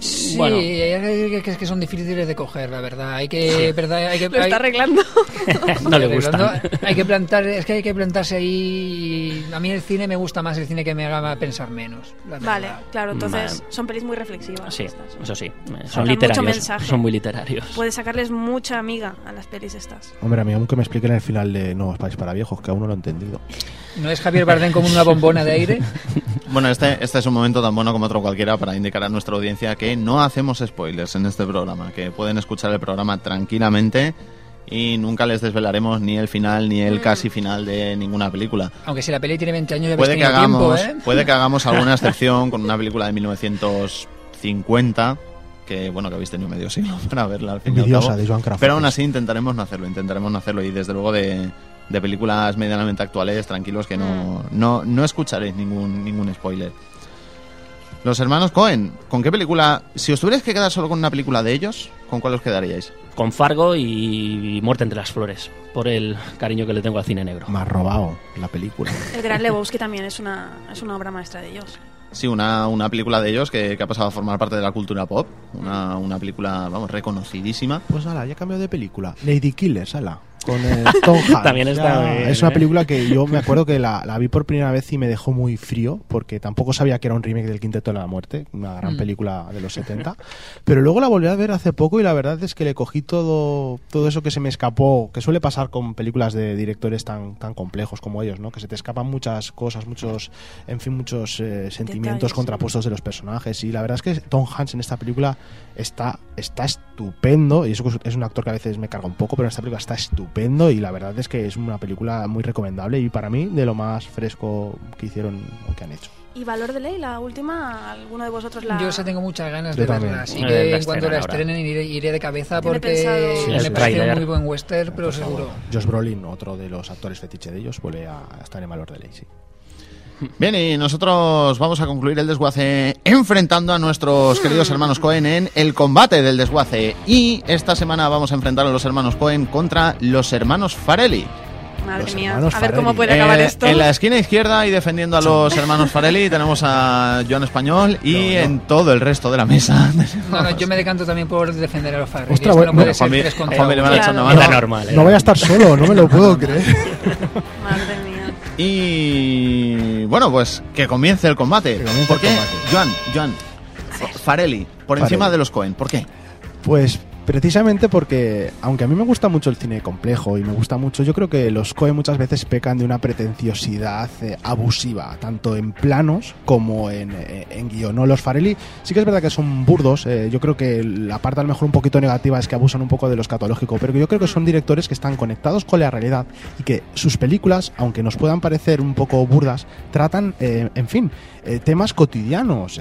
Sí, Bueno. hay que, que, que son difíciles de coger, la verdad. Hay que, verdad, hay que Lo hay- está arreglando. no le gustan. Hay que plantar, es que hay que plantarse ahí. A mí el cine me gusta más el cine que me haga pensar menos. la Vale, verdad. claro, entonces son pelis muy reflexivas. Sí, estas. eso sí. eh, Son Sacan mucho literarios. mensaje. Son muy literarios. Puedes sacarles mucha amiga a las pelis estas. Hombre, a mí aunque me expliquen el final de No es país para viejos, que aún no lo he entendido. ¿No es Javier Bardem como una bombona de aire? Bueno, este, este es un momento tan bueno como otro cualquiera para indicar a nuestra audiencia que no hacemos spoilers en este programa, que pueden escuchar el programa tranquilamente y nunca les desvelaremos ni el final ni el casi final de ninguna película. Aunque si la peli tiene 20 años, ya Puede que, hagamos, tiempo, ¿eh? puede que hagamos alguna excepción con una película de 1950 que bueno que habéis tenido medio siglo para verla al fin y al Envidiosa, cabo. de Joan Crawford. Pero aún así intentaremos no hacerlo, intentaremos no hacerlo y desde luego de, de películas medianamente actuales, tranquilos que no, no, no escucharéis ningún, ningún spoiler. Los hermanos Cohen, ¿con qué película? Si os tuvierais que quedar solo con una película de ellos, ¿con cuál os quedaríais? Con Fargo y Muerte entre las flores. Por el cariño que le tengo al cine negro. Me ha robado la película. El Gran Lebowski también es una, es una obra maestra de ellos. Sí, una, una película de ellos que, que ha pasado a formar parte de la cultura pop. Una, una película, vamos, reconocidísima. Pues ala, ya cambio de película. Lady Killers, ala. Con Tom Hanks. También está Ya, bien, Es una ¿eh? película que yo me acuerdo que la, la vi por primera vez y me dejó muy frío, porque tampoco sabía que era un remake del Quinteto de la Muerte, una gran Mm. película de los 70. Pero luego la volví a ver hace poco y la verdad es que le cogí todo, todo eso que se me escapó, que suele pasar con películas de directores tan, tan complejos como ellos, ¿no? Que se te escapan muchas cosas, muchos, en fin, muchos eh, sentimientos contrapuestos de los personajes. Y la verdad es que Tom Hanks en esta película está, está estupendo, y eso es un actor que a veces me carga un poco, pero en esta película está estupendo y la verdad es que es una película muy recomendable y para mí de lo más fresco que hicieron o que han hecho. ¿Y Valor de Ley, la última? ¿Alguno de vosotros la...? Yo esa tengo muchas ganas Yo de también. verla. Así que en cuanto la estrenen iré, iré de cabeza porque pensado- me parece muy buen western, pero seguro. Josh Brolin, otro de los actores fetiche de ellos, vuelve a estar en valor de ley, sí. Bien, y nosotros vamos a concluir el desguace enfrentando a nuestros queridos hermanos Cohen en el combate del desguace. Y esta semana vamos a enfrentar a los hermanos Cohen contra los hermanos Farelli. Madre Los mía, a ver cómo Farelli. puede acabar Eh, esto. En la esquina izquierda y defendiendo a los hermanos Farelli tenemos a Joan Español y en todo el resto de la mesa. No, no, yo me decanto también por defender a los Farrelly. Ostras, no bueno, puede ser Juanmi- tres contra Juanmi le van a echar una mano. Normal. No voy a estar solo, no me lo puedo creer. Madre mía. Y bueno, pues que comience el combate. Que comience ¿Por el qué? combate. Joan, Joan, Farelli, por Farelli. encima de los Cohen. ¿Por qué? Pues Precisamente porque, aunque a mí me gusta mucho el cine complejo y me gusta mucho, yo creo que los Coen muchas veces pecan de una pretenciosidad eh, abusiva, tanto en planos como en, eh, en. Los Farelli sí que es verdad que son burdos, eh, yo creo que la parte a lo mejor un poquito negativa es que abusan un poco de lo escatológico, pero yo creo que son directores que están conectados con la realidad y que sus películas, aunque nos puedan parecer un poco burdas, tratan, eh, en fin, temas cotidianos,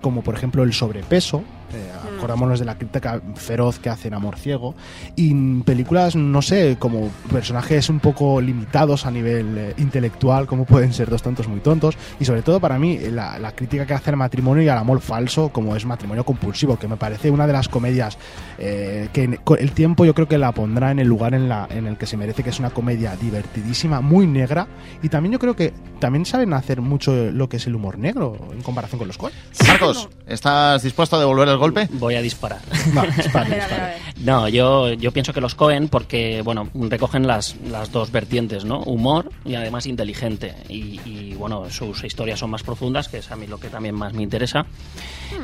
como por ejemplo el sobrepeso, eh, acordémonos de la crítica feroz que hace en Amor Ciego, y películas, no sé, como personajes un poco limitados a nivel eh, intelectual, como pueden ser Dos tontos muy tontos, y sobre todo para mí la, la crítica que hace al matrimonio y al amor falso, como es Matrimonio Compulsivo, que me parece una de las comedias eh, que en- con el tiempo yo creo que la pondrá en el lugar en, la, en el que se merece, que es una comedia divertidísima, muy negra, y también yo creo que también saben hacer mucho lo que es el humor negro en comparación con los Coen. Marcos, ¿estás dispuesto a devolver el golpe? Voy a disparar. Va, dispare, dispare. No, yo, yo pienso que los Cohen, porque, bueno, recogen las, las dos vertientes, ¿no? Humor y además inteligente. Y, y, bueno, sus historias son más profundas, que es a mí lo que también más me interesa.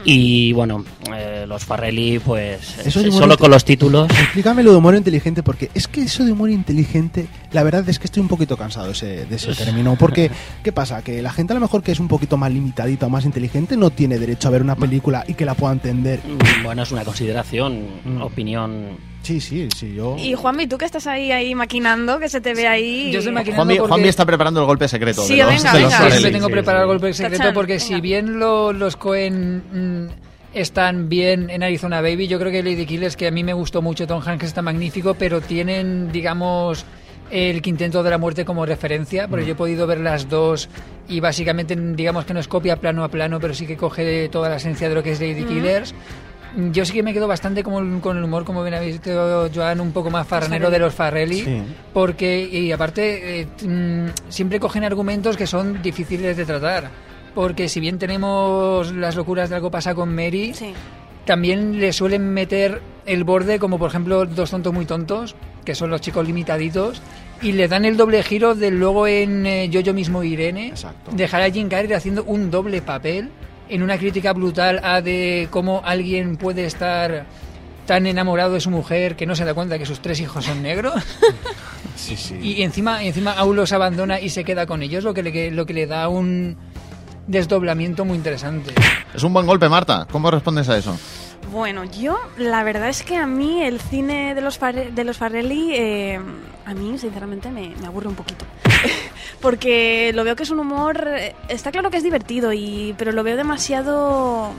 Y, bueno, eh, los Farrelly, pues, Eso eh, solo con los títulos. Explícame lo de humor inteligente, porque es que eso de humor inteligente, la verdad es que estoy un poquito cansado de ese, de ese término. Porque, ¿qué pasa? Que la gente a lo mejor que es un poquito más limitadita o más inteligente no tiene derecho a ver una película y que la pueda entender. Bueno, es una consideración, Mm. opinión. Sí, sí, sí, yo. Y Juanmi, tú que estás ahí, ahí maquinando, que se te ve ahí. Yo estoy maquinando Juanmi, porque- Juanmi está preparando el golpe secreto. Sí, de los, venga, de los venga. Sí, Farrelly. siempre tengo Sí, preparado sí. el golpe secreto porque venga. si bien lo- los Cohen mm, están bien en Arizona Baby, yo creo que Lady Killers, que a mí me gustó mucho, Tom Hanks está magnífico, pero tienen, digamos, el quinteto de la muerte como referencia, porque yo he podido ver las dos y básicamente digamos que no es copia plano a plano, pero sí que coge toda la esencia de lo que es Lady Killers. Yo sí que me quedo bastante como, con el humor, como bien ha visto Joan, un poco más farranero de los Farrelly, Sí. porque, y aparte, eh, mm, siempre cogen argumentos que son difíciles de tratar. Porque si bien tenemos las locuras de algo pasa con Mary, Sí. También le suelen meter el borde, como por ejemplo Dos tontos muy tontos, que son los chicos limitaditos, y le dan el doble giro de luego en eh, Yo yo mismo Irene, Exacto. dejar a Jim Carrey haciendo un doble papel en una crítica brutal a de cómo alguien puede estar tan enamorado de su mujer que no se da cuenta que sus tres hijos son negros Sí, sí. y encima encima aún los abandona y se queda con ellos lo que le, lo que le da un desdoblamiento muy interesante Es un buen golpe, Marta. ¿Cómo respondes a eso? Bueno, yo la verdad es que a mí el cine de los, Farre- de los Farrelly, eh, a mí sinceramente me, me aburre un poquito. Porque lo veo que es un humor, eh, está claro que es divertido, y, pero lo veo demasiado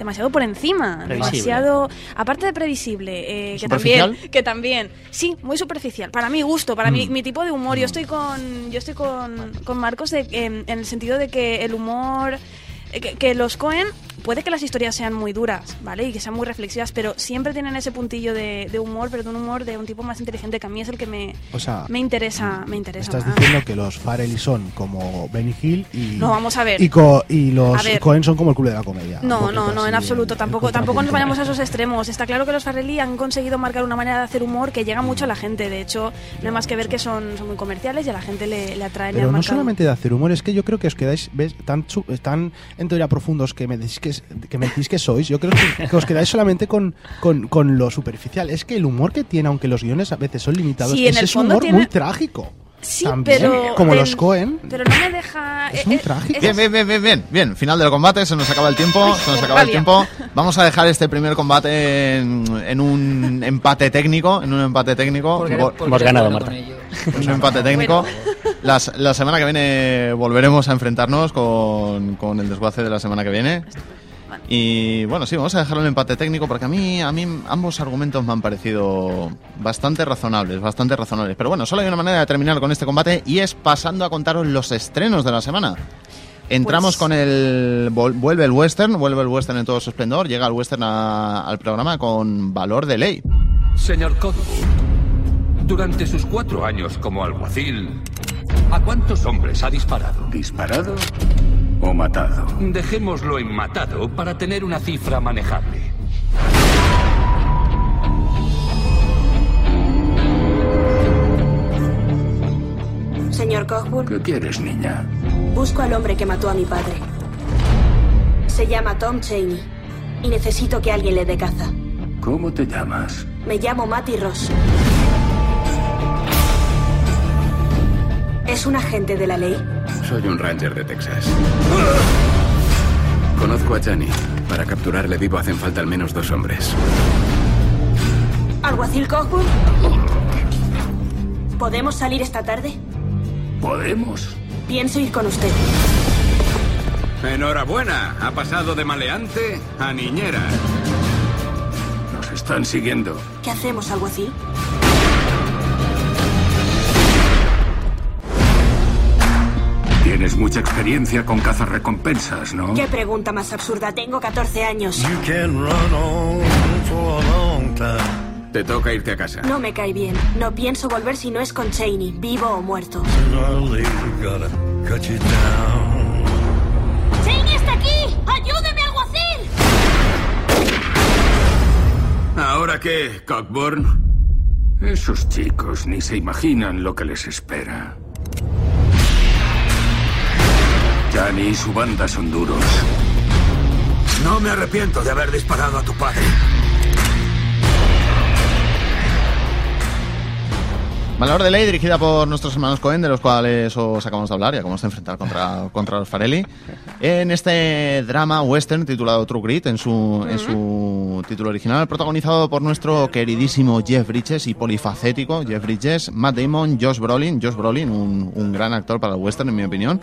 demasiado por encima, Previsible. demasiado aparte de previsible, eh, que también que también sí, muy superficial, para mi gusto, para Mm. mi, mi tipo de humor. Yo estoy con yo estoy con, con Marcos de- en, en el sentido de que el humor eh, que, que los Cohen puede que las historias sean muy duras, ¿vale? Y que sean muy reflexivas, pero siempre tienen ese puntillo de, de humor, pero de un humor de un tipo más inteligente que a mí es el que me, O sea, me interesa, me interesa estás más. diciendo que los Farrelly son como Benny Hill y. No, vamos a ver. Y, co- y los. Cohen son como el club de la comedia. No, no, no, en absoluto. Tampoco, tampoco nos vayamos a esos extremos. Está claro que los Farrelly han conseguido marcar una manera de hacer humor que llega mucho a la gente. De hecho, no hay más que ver que son, son muy comerciales y a la gente le, le atraen Pero no marcado. solamente de hacer humor, es que yo creo que os quedáis ves, tan, tan en teoría profundos que me decís que, que me decís que sois. Yo creo que, que os quedáis solamente con, con, con lo superficial. Es que el humor que tiene, aunque los guiones a veces son limitados, Sí, en es ese fondo humor tiene- muy trágico. Sí, También, pero. como del- los Cohen. Pero no me deja. Es eh, muy eh, trágico. Bien, bien, bien, bien, bien. Bien, final del combate, se nos acaba el tiempo, se nos acaba el tiempo. Vamos a dejar este primer combate en, en un empate técnico, en un empate técnico. Porque- Bo- porque hemos ganado, bueno Marta. un empate técnico. Las- la semana que viene volveremos a enfrentarnos con, con el desguace de la semana que viene. Y bueno, sí, vamos a dejarlo en empate técnico porque a mí, a mí ambos argumentos me han parecido bastante razonables, bastante razonables. Pero bueno, solo hay una manera de terminar con este combate y es pasando a contaros los estrenos de la semana. Entramos Pues- con el... Vuelve el western, vuelve el western en todo su esplendor, llega el western a- al programa con valor de ley. Señor Codwood, durante sus cuatro años como alguacil, ¿a cuántos hombres ha disparado? ¿Disparado o matado? Dejémoslo en matado para tener una cifra manejable. Señor Cockburn, ¿Qué quieres, niña? busco al hombre que mató a mi padre. Se llama Tom Cheney y necesito que alguien le dé caza. ¿Cómo te llamas? Me llamo Matty Ross. ¿Es un agente de la ley? Soy un ranger de Texas. Conozco a Chani. Para capturarle vivo hacen falta al menos dos hombres. ¿Alguacil Cockburn? ¿Podemos salir esta tarde? ¿Podemos? Pienso ir con usted. Enhorabuena. Ha pasado de maleante a niñera. Nos están siguiendo. ¿Qué hacemos, alguacil? Mucha experiencia con cazarrecompensas, ¿no? ¿Qué pregunta más absurda? Tengo 14 años. Te toca irte a casa. No me cae bien. No pienso volver si no es con Cheney, vivo o muerto. ¡Cheney está aquí! ¡Ayúdeme, alguacil! ¿Ahora qué, Cockburn? Esos chicos ni se imaginan lo que les espera. Johnny y su banda son duros. No me arrepiento de haber disparado a tu padre. Valor de ley dirigida por nuestros hermanos Cohen, de los cuales os acabamos de hablar, ya cómo se enfrentar contra, contra los Farelli. En este drama western titulado True Grit, en su, en su título original, protagonizado por nuestro queridísimo Jeff Bridges y polifacético Jeff Bridges, Matt Damon, Josh Brolin, Josh Brolin, un, un gran actor para el western, en mi opinión.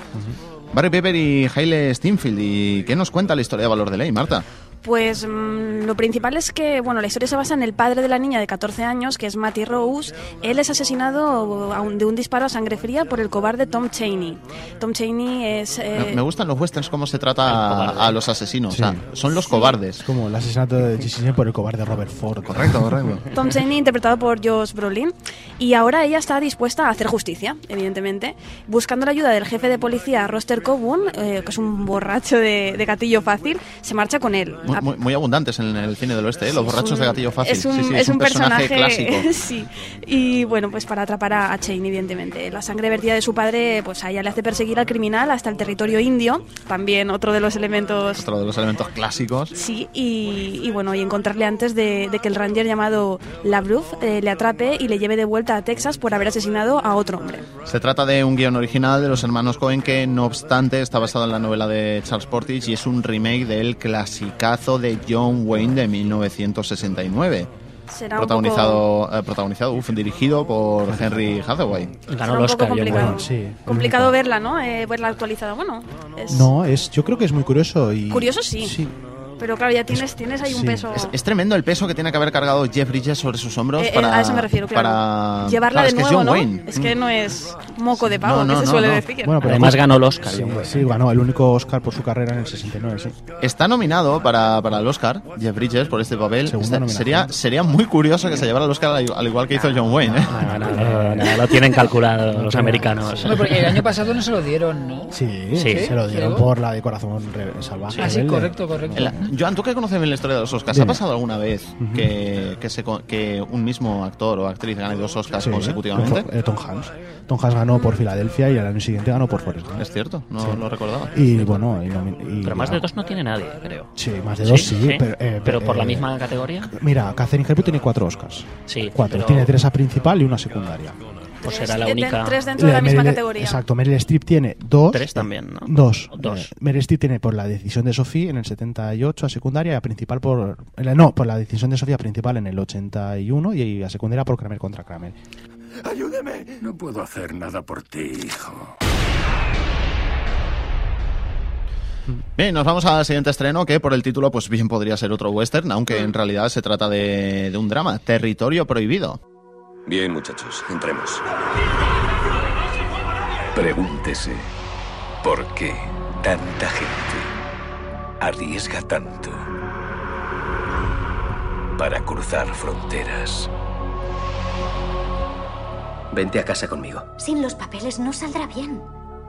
Barry Pepper y Haile Steinfeld. ¿Y qué nos cuenta la historia de Valor de Ley, Marta? Pues mm, lo principal es que, bueno, la historia se basa en el padre de la niña de 14 años, que es Matty Rose. Él es asesinado a un- de un disparo a sangre fría por el cobarde Tom Cheney. Tom Cheney es... eh, Me- Me gustan los westerns cómo se trata a, a los asesinos. O sea, son los cobardes. Es como el asesinato de James por el cobarde Robert Ford. Correcto, correcto. Tom Cheney, interpretado por Josh Brolin. Y ahora ella está dispuesta a hacer justicia, evidentemente, buscando la ayuda del jefe de policía, Roster Coburn, eh, que es un borracho de, de gatillo fácil, se marcha con él. Muy- muy abundantes en el cine del oeste, ¿eh? los borrachos un- de gatillo fácil. Es un, Sí, sí, es un personaje, clásico. sí. Y bueno, pues para atrapar a, a Cheney, evidentemente. La sangre vertida de su padre, pues a ella le hace perseguir al criminal hasta el territorio indio, también otro de los elementos Otro de los elementos clásicos. Sí, y, y bueno, y encontrarle antes de, de que el ranger llamado Labruf eh, le atrape y le lleve de vuelta a Texas por haber asesinado a otro hombre. Se trata de un guion original de los hermanos Cohen que, no obstante, está basado en la novela de Charles Portis y es un remake del clasicazo de John Wayne de 1969. Será un protagonizado, eh, protagonizado uf, dirigido por Henry Hathaway. Será un poco complicado, complicado verla, ¿no? Eh, verla actualizada. Bueno, es No, es, yo creo que es muy curioso y... curioso, sí. Pero claro, ya tienes, tienes ahí un peso. Es, es tremendo el peso que tiene que haber cargado Jeff Bridges sobre sus hombros Eh, eh, para... a eso me refiero, claro. para- Llevarla claro, de es que es nuevo, John ¿no? Wayne. Es que no es moco de pavo, No, no, que se no, suele no. decir. Bueno, pero Además ganó el Oscar, Sí, sí, ganó el único Oscar por su carrera en el 69, sí. Está nominado para, para el Oscar, Jeff Bridges, por este papel. Está- sería, sería muy curioso que se llevara el Oscar al, al igual que hizo John Wayne. ¿eh? No, no, no, no, lo tienen calculado los americanos. Porque el año pasado no se lo dieron, ¿no? Sí, Sí. se lo dieron por la de Corazón Salvaje. Ah, sí, correcto, correcto. Joan, tú que conoces bien la historia de los Oscars, Dime. ¿ha pasado alguna vez que, que, se co- que un mismo actor o actriz gane dos Oscars Sí, consecutivamente? eh, Tom Hanks. Tom Hanks ganó por Filadelfia y al año siguiente ganó por Forrest Gump. Es cierto, no Sí. lo recordaba. Y bueno, y Pero más de dos no tiene nadie, creo. Sí, más de dos sí, pero, eh, pero por la eh, misma categoría. Mira, Catherine Hepburn tiene cuatro Oscars. Sí, Cuatro. pero- Tiene tres a principal y una secundaria. Pues será la única. tres dentro de la misma Meryl- categoría. Exacto, Meryl Streep tiene dos. Tres también, ¿no? Dos. Dos. Eh, Meryl Streep tiene por la decisión de Sophie en el 78 a secundaria y a principal por... eh, No, por la decisión de Sofía a principal en el 81 y a secundaria por Kramer contra Kramer. ¡Ayúdeme! No puedo hacer nada por ti, hijo. Bien, nos vamos al siguiente estreno que por el título pues bien podría ser otro western, aunque Mm. en realidad se trata de, de un drama, Territorio Prohibido. Bien, muchachos, entremos. Pregúntese, ¿por qué tanta gente arriesga tanto para cruzar fronteras? Vente a casa conmigo. Sin los papeles no saldrá bien.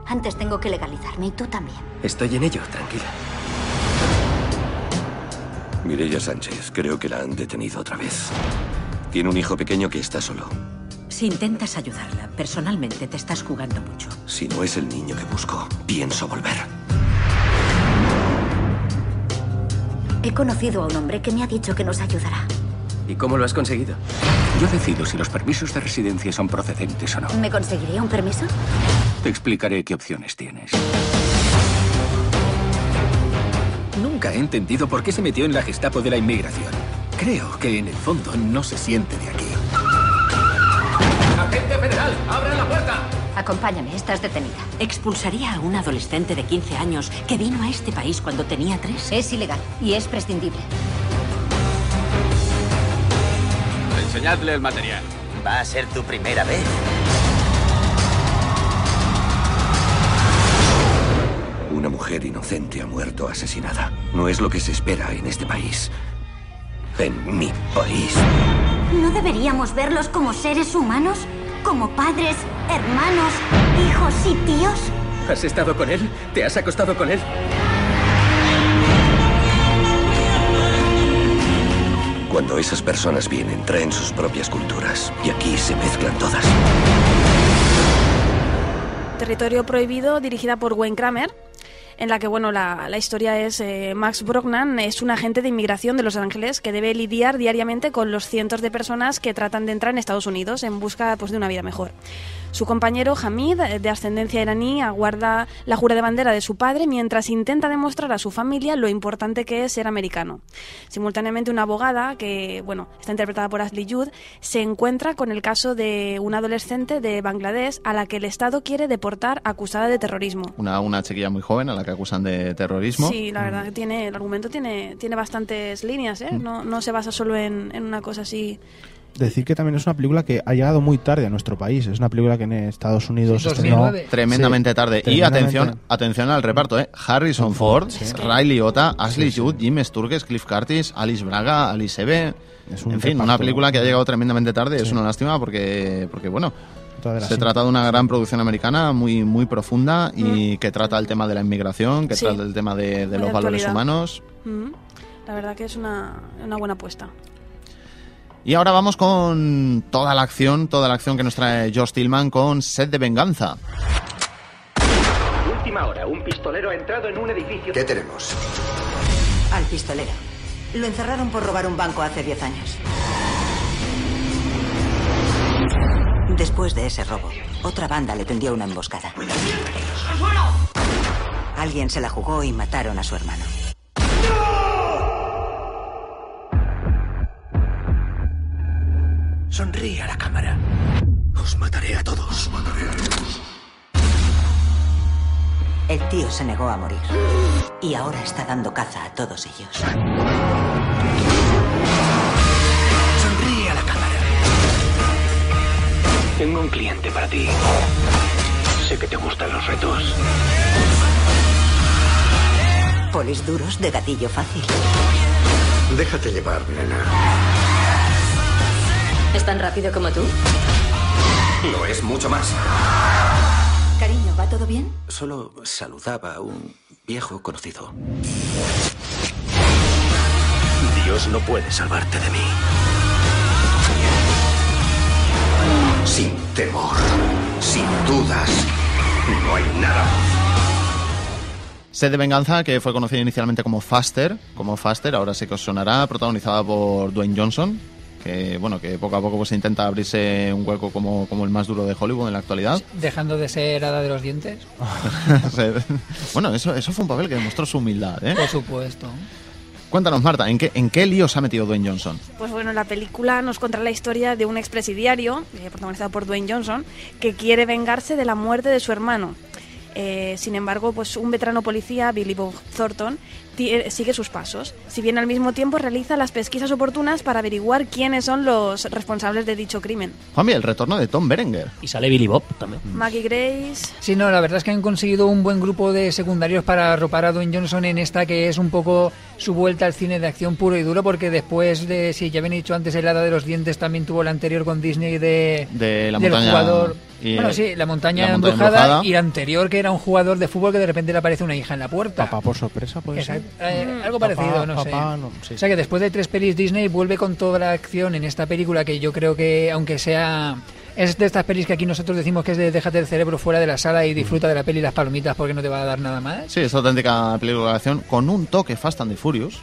Antes tengo que legalizarme y tú también. Estoy en ello, tranquila. Mireya Sánchez, creo que la han detenido otra vez. Tiene un hijo pequeño que está solo. Si intentas ayudarla, personalmente te estás jugando mucho. Si no es el niño que busco, pienso volver. He conocido a un hombre que me ha dicho que nos ayudará. ¿Y cómo lo has conseguido? Yo decido si los permisos de residencia son procedentes o no. ¿Me conseguiría un permiso? Te explicaré qué opciones tienes. Nunca he entendido por qué se metió en la Gestapo de la inmigración. Creo que en el fondo no se siente de aquí. ¡Agente federal! ¡Abran la puerta! Acompáñame, estás detenida. ¿Expulsaría a un adolescente de 15 años que vino a este país cuando tenía tres? Es ilegal y es prescindible. Enseñadle el material. Va a ser tu primera vez. Una mujer inocente ha muerto asesinada. No es lo que se espera en este país. En mi país. ¿No deberíamos verlos como seres humanos? ¿Como padres, hermanos, hijos y tíos? ¿Has estado con él? ¿Te has acostado con él? Cuando esas personas vienen, traen sus propias culturas. Y aquí se mezclan todas. Territorio Prohibido, dirigida por Wayne Kramer, en la que bueno la, la historia es eh, Max Brognan es un agente de inmigración de Los Ángeles que debe lidiar diariamente con los cientos de personas que tratan de entrar en Estados Unidos en busca pues, de una vida mejor. Su compañero Hamid, eh, de ascendencia iraní, aguarda la jura de bandera de su padre mientras intenta demostrar a su familia lo importante que es ser americano. Simultáneamente, una abogada, que bueno, está interpretada por Ashley Judd, se encuentra con el caso de una adolescente de Bangladesh a la que el Estado quiere deportar acusada de terrorismo. Una, una chiquilla muy joven a la que acusan de terrorismo. Sí, la verdad que tiene, el argumento tiene, tiene bastantes líneas, ¿eh? no, no se basa solo en, en una cosa así. Decir que también es una película que ha llegado muy tarde a nuestro país. Es una película que en Estados Unidos Sí, estrenó- 2009. Tremendamente Sí, tarde. Y atención, atención al reparto, ¿eh? Harrison Ford, Ray Liotta, Ashley Judd, Jim Sturges, Cliff Curtis, Alice Braga, Alice Eve. un En fin, una película que ha llegado tremendamente tarde. Es Sí. una lástima porque, porque bueno, se trata de una gran producción americana muy, muy profunda y que trata el tema de la inmigración, que Sí. trata el tema de, de los de valores humanos. Mm. La verdad que es una, una buena apuesta. Y ahora vamos con toda la acción, toda la acción que nos trae Josh Tillman con Set de Venganza. Última hora, un pistolero ha entrado en un edificio. ¿Qué tenemos? Al pistolero. Lo encerraron por robar un banco hace 10 años. Después de ese robo, otra banda le tendió una emboscada. Alguien se la jugó y mataron a su hermano. Sonríe a la cámara. Os mataré a todos. mataré a todos. El tío se negó a morir. Y ahora está dando caza a todos ellos. Sonríe a la cámara. Tengo un cliente para ti. Sé que te gustan los retos. Polis duros de gatillo fácil. Déjate llevar, nena. ¿Es tan rápido como tú? Lo es mucho más. Cariño, ¿va todo bien? Solo saludaba a un viejo conocido. Dios no puede salvarte de mí. Sin temor, sin dudas, no hay nada. Sed de Venganza, que fue conocida inicialmente como Faster, como Faster, ahora sí que os sonará, protagonizada por Dwayne Johnson, que bueno, que poco a poco pues intenta abrirse un hueco como, como el más duro de Hollywood en la actualidad. Dejando de ser hada de los dientes. bueno, eso, eso fue un papel que demostró su humildad, ¿eh? Por supuesto. Cuéntanos, Marta, ¿en qué, ¿en qué lío se ha metido Dwayne Johnson? Pues bueno, la película nos cuenta la historia de un expresidiario, eh, protagonizado por Dwayne Johnson, que quiere vengarse de la muerte de su hermano. Eh, sin embargo, pues un veterano policía, Billy Bob Thornton, eh, sigue sus pasos. Si bien al mismo tiempo realiza las pesquisas oportunas para averiguar quiénes son los responsables de dicho crimen. Juanmi, el retorno de Tom Berenger. Y sale Billy Bob también. Maggie Grace. Sí, no, la verdad es que han conseguido un buen grupo de secundarios para arropar a Dwayne Johnson en esta que es un poco su vuelta al cine de acción puro y duro, porque después de, si ya habían dicho antes, el hada de los dientes también tuvo la anterior con Disney de, De la del montaña. jugador. Y- bueno, sí, la montaña, la montaña embrujada, embrujada. y la anterior que era un jugador de fútbol que de repente le aparece una hija en la puerta. Papá por sorpresa, puede ser. Exacto. Eh, algo Papá, parecido, no papá, sé. no, sí. O sea que después de tres pelis Disney vuelve con toda la acción en esta película que yo creo que aunque sea es de estas pelis que aquí nosotros decimos que es de déjate el cerebro fuera de la sala y disfruta de la peli y las palomitas porque no te va a dar nada más. Sí, es auténtica película de acción con un toque Fast and the Furious.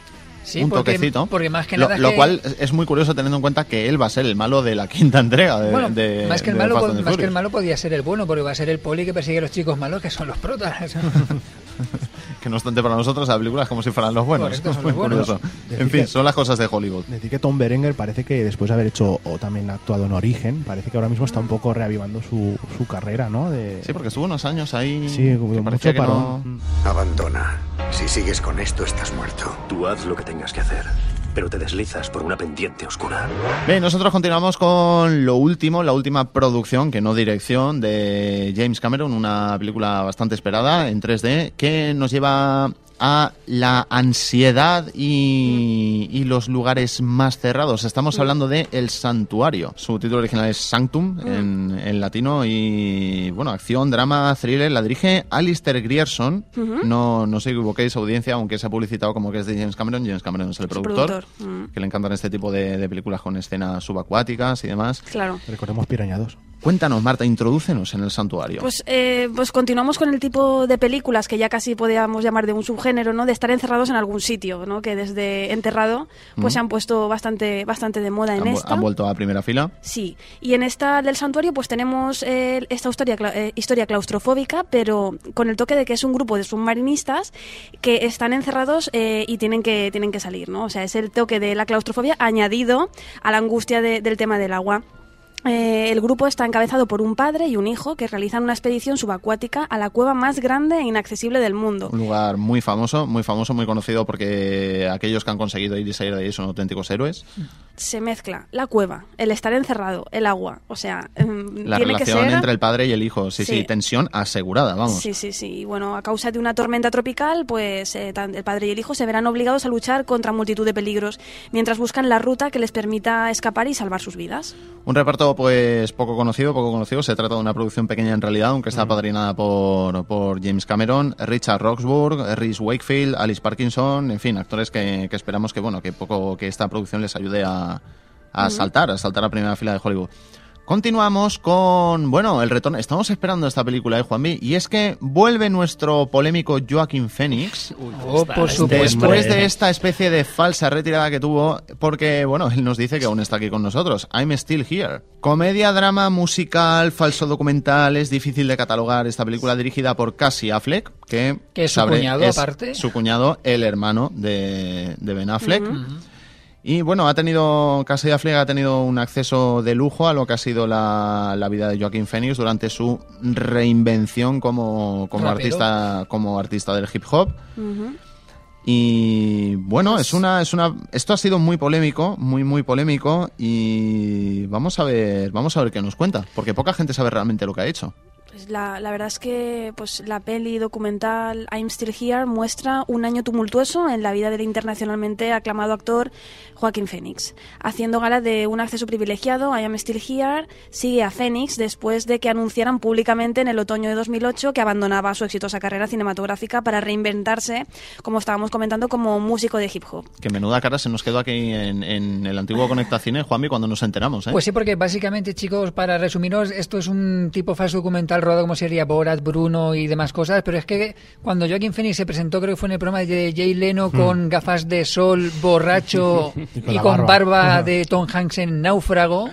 Sí, un porque- toquecito. porque más que lo, nada lo que- cual es muy curioso teniendo en cuenta que él va a ser el malo de la quinta entrega de, Bueno, de- más, que el de malo, the más que el malo podía ser el bueno, porque va a ser el poli que persigue a los chicos malos, que son los protas. Que no obstante para nosotros la película es como si fueran los buenos. Correcto, son Muy los buenos. curioso. Decir En fin, que- son las cosas de Hollywood. Decir que Tom Berenger parece que después de haber hecho o también actuado en Origen, parece que ahora mismo está un poco reavivando su, su carrera, ¿no? De, Sí, porque estuvo unos años ahí. Sí, que mucho parecía que parón. no- Abandona. Si sigues con esto, estás muerto. Tú haz lo que tengas que hacer, pero te deslizas por una pendiente oscura. Bien, nosotros continuamos con lo último, la última producción, que no dirección, de James Cameron, una película bastante esperada en 3D, que nos lleva a la ansiedad y, y los lugares más cerrados. Estamos hablando de El Santuario. Su título original es Sanctum en, en latino y, bueno, acción, drama, thriller. La dirige Alistair Grierson. No, no os equivoquéis, audiencia, aunque se ha publicitado como que es de James Cameron. James Cameron es el productor productor, mm. que le encantan este tipo de, de películas con escenas subacuáticas y demás. Claro. Recordemos Piraña 2. Cuéntanos, Marta, introdúcenos en el santuario. Pues, eh, pues continuamos con el tipo de películas que ya casi podríamos llamar de un subgénero, ¿no? De estar encerrados en algún sitio, ¿no? Que desde enterrado, pues se han puesto bastante, bastante de moda en han, esta. han vuelto a primera fila. Sí, y en esta del santuario pues tenemos eh, esta historia, eh, historia claustrofóbica, pero con el toque de que es un grupo de submarinistas que están encerrados eh, y tienen que, tienen que salir, ¿no? O sea, es el toque de la claustrofobia añadido a la angustia de- del tema del agua. Eh, el grupo está encabezado por un padre y un hijo que realizan una expedición subacuática a la cueva más grande e inaccesible del mundo. Un lugar muy famoso, muy famoso, muy conocido porque aquellos que han conseguido ir y salir de ahí son auténticos héroes. Se mezcla la cueva, el estar encerrado, el agua, o sea, em, La tiene que relación ser... entre el padre y el hijo, sí, sí, Sí. tensión asegurada, vamos. Sí, sí, sí. Y bueno, a causa de una tormenta tropical, pues eh, el padre y el hijo se verán obligados a luchar contra multitud de peligros mientras buscan la ruta que les permita escapar y salvar sus vidas. Un reparto pues poco conocido, poco conocido. Se trata de una producción pequeña en realidad, aunque está padrinada por, por James Cameron, Richard Roxburgh, Rhys Wakefield, Alice Parkinson, en fin, actores que, que esperamos que bueno que poco que esta producción les ayude a, a saltar, a saltar a primera fila de Hollywood. Continuamos con, bueno, el retorno. Estamos esperando esta película, ¿eh, Juanvi? Y es que vuelve nuestro polémico Joaquin Phoenix. Oh, por supuesto. Después de esta especie de falsa retirada que tuvo, porque, bueno, él nos dice que aún está aquí con nosotros. I'm still here. Comedia, drama, musical, falso documental. Es difícil de catalogar esta película dirigida por Cassie Affleck, que, Que es su sabré, cuñado, es aparte. Su cuñado, el hermano de, de Ben Affleck. Ujú. Y bueno, ha tenido, Casey Affleck ha tenido un acceso de lujo a lo que ha sido la, la vida de Joaquin Phoenix durante su reinvención como, como artista, como artista del hip hop. Y bueno, es una, es una, esto ha sido muy polémico, muy, muy polémico. Y vamos a ver, vamos a ver qué nos cuenta, porque poca gente sabe realmente lo que ha hecho. Pues la, la verdad es que pues la peli documental I'm Still Here muestra un año tumultuoso en la vida del internacionalmente aclamado actor Joaquín Phoenix. Haciendo gala de un acceso privilegiado, I Am Still Here sigue a Phoenix después de que anunciaran públicamente en el otoño de 2008 que abandonaba su exitosa carrera cinematográfica para reinventarse, como estábamos comentando, como músico de hip hop. Que menuda cara se nos quedó aquí en, en el antiguo Conecta Cine, Juanmi, cuando nos enteramos, ¿eh? Pues sí, porque básicamente, chicos, para resumiros, esto es un tipo falso documental rodado como sería Borat, Bruno y demás cosas, pero es que cuando Joaquin Phoenix se presentó, creo que fue en el programa de Jay Leno con gafas de sol, borracho Y y con barba. barba de Tom Hanks en Náufrago.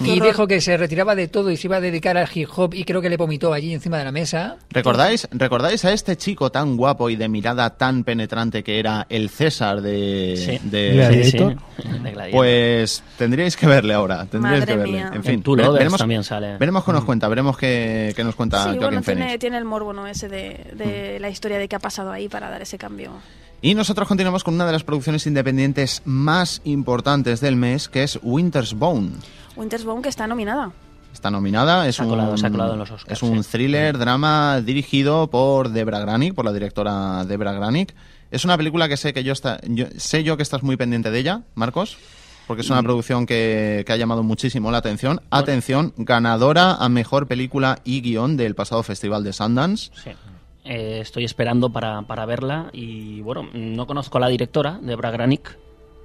Y horror. dijo que se retiraba de todo y se iba a dedicar al hip hop y creo que le vomitó allí encima de la mesa. ¿Recordáis, ¿Recordáis a este chico tan guapo y de mirada tan penetrante que era el César de... Sí. de- Gladiator. De Gladiator. Pues tendríais que verle ahora, tendríais Madre que verle. mía. En fin, vere- Lovers veremos, también sale. veremos qué nos cuenta, veremos qué, qué nos cuenta sí, bueno, tiene, tiene el morbo ¿no? ese de, de la historia de qué ha pasado ahí para dar ese cambio. Y nosotros continuamos con una de las producciones independientes más importantes del mes, que es Winter's Bone. Winter's Bone que está nominada. Está nominada, es Se ha un, colado- se ha colado en los Oscars, es un sí. thriller, drama dirigido por Debra Granik, por la directora Debra Granik. Es una película que sé que yo, está, yo sé yo que estás muy pendiente de ella, Marcos, porque es una Mm. producción que, que ha llamado muchísimo la atención. Atención, ganadora a mejor película y guion del pasado festival de Sundance. Sí. Eh, estoy esperando para, para verla y bueno, no conozco a la directora, Debra Granik,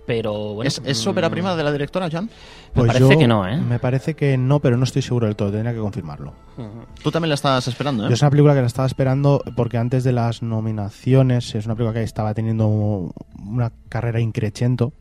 pero bueno. ¿Es, es ópera prima de la directora, Jan? Me parece que no, ¿eh? Me parece que no, pero no estoy seguro del todo, tendría que confirmarlo. Tú también la estás esperando, ¿eh? Yo es una película que la estaba esperando porque antes de las nominaciones es una película que estaba teniendo una carrera increchendo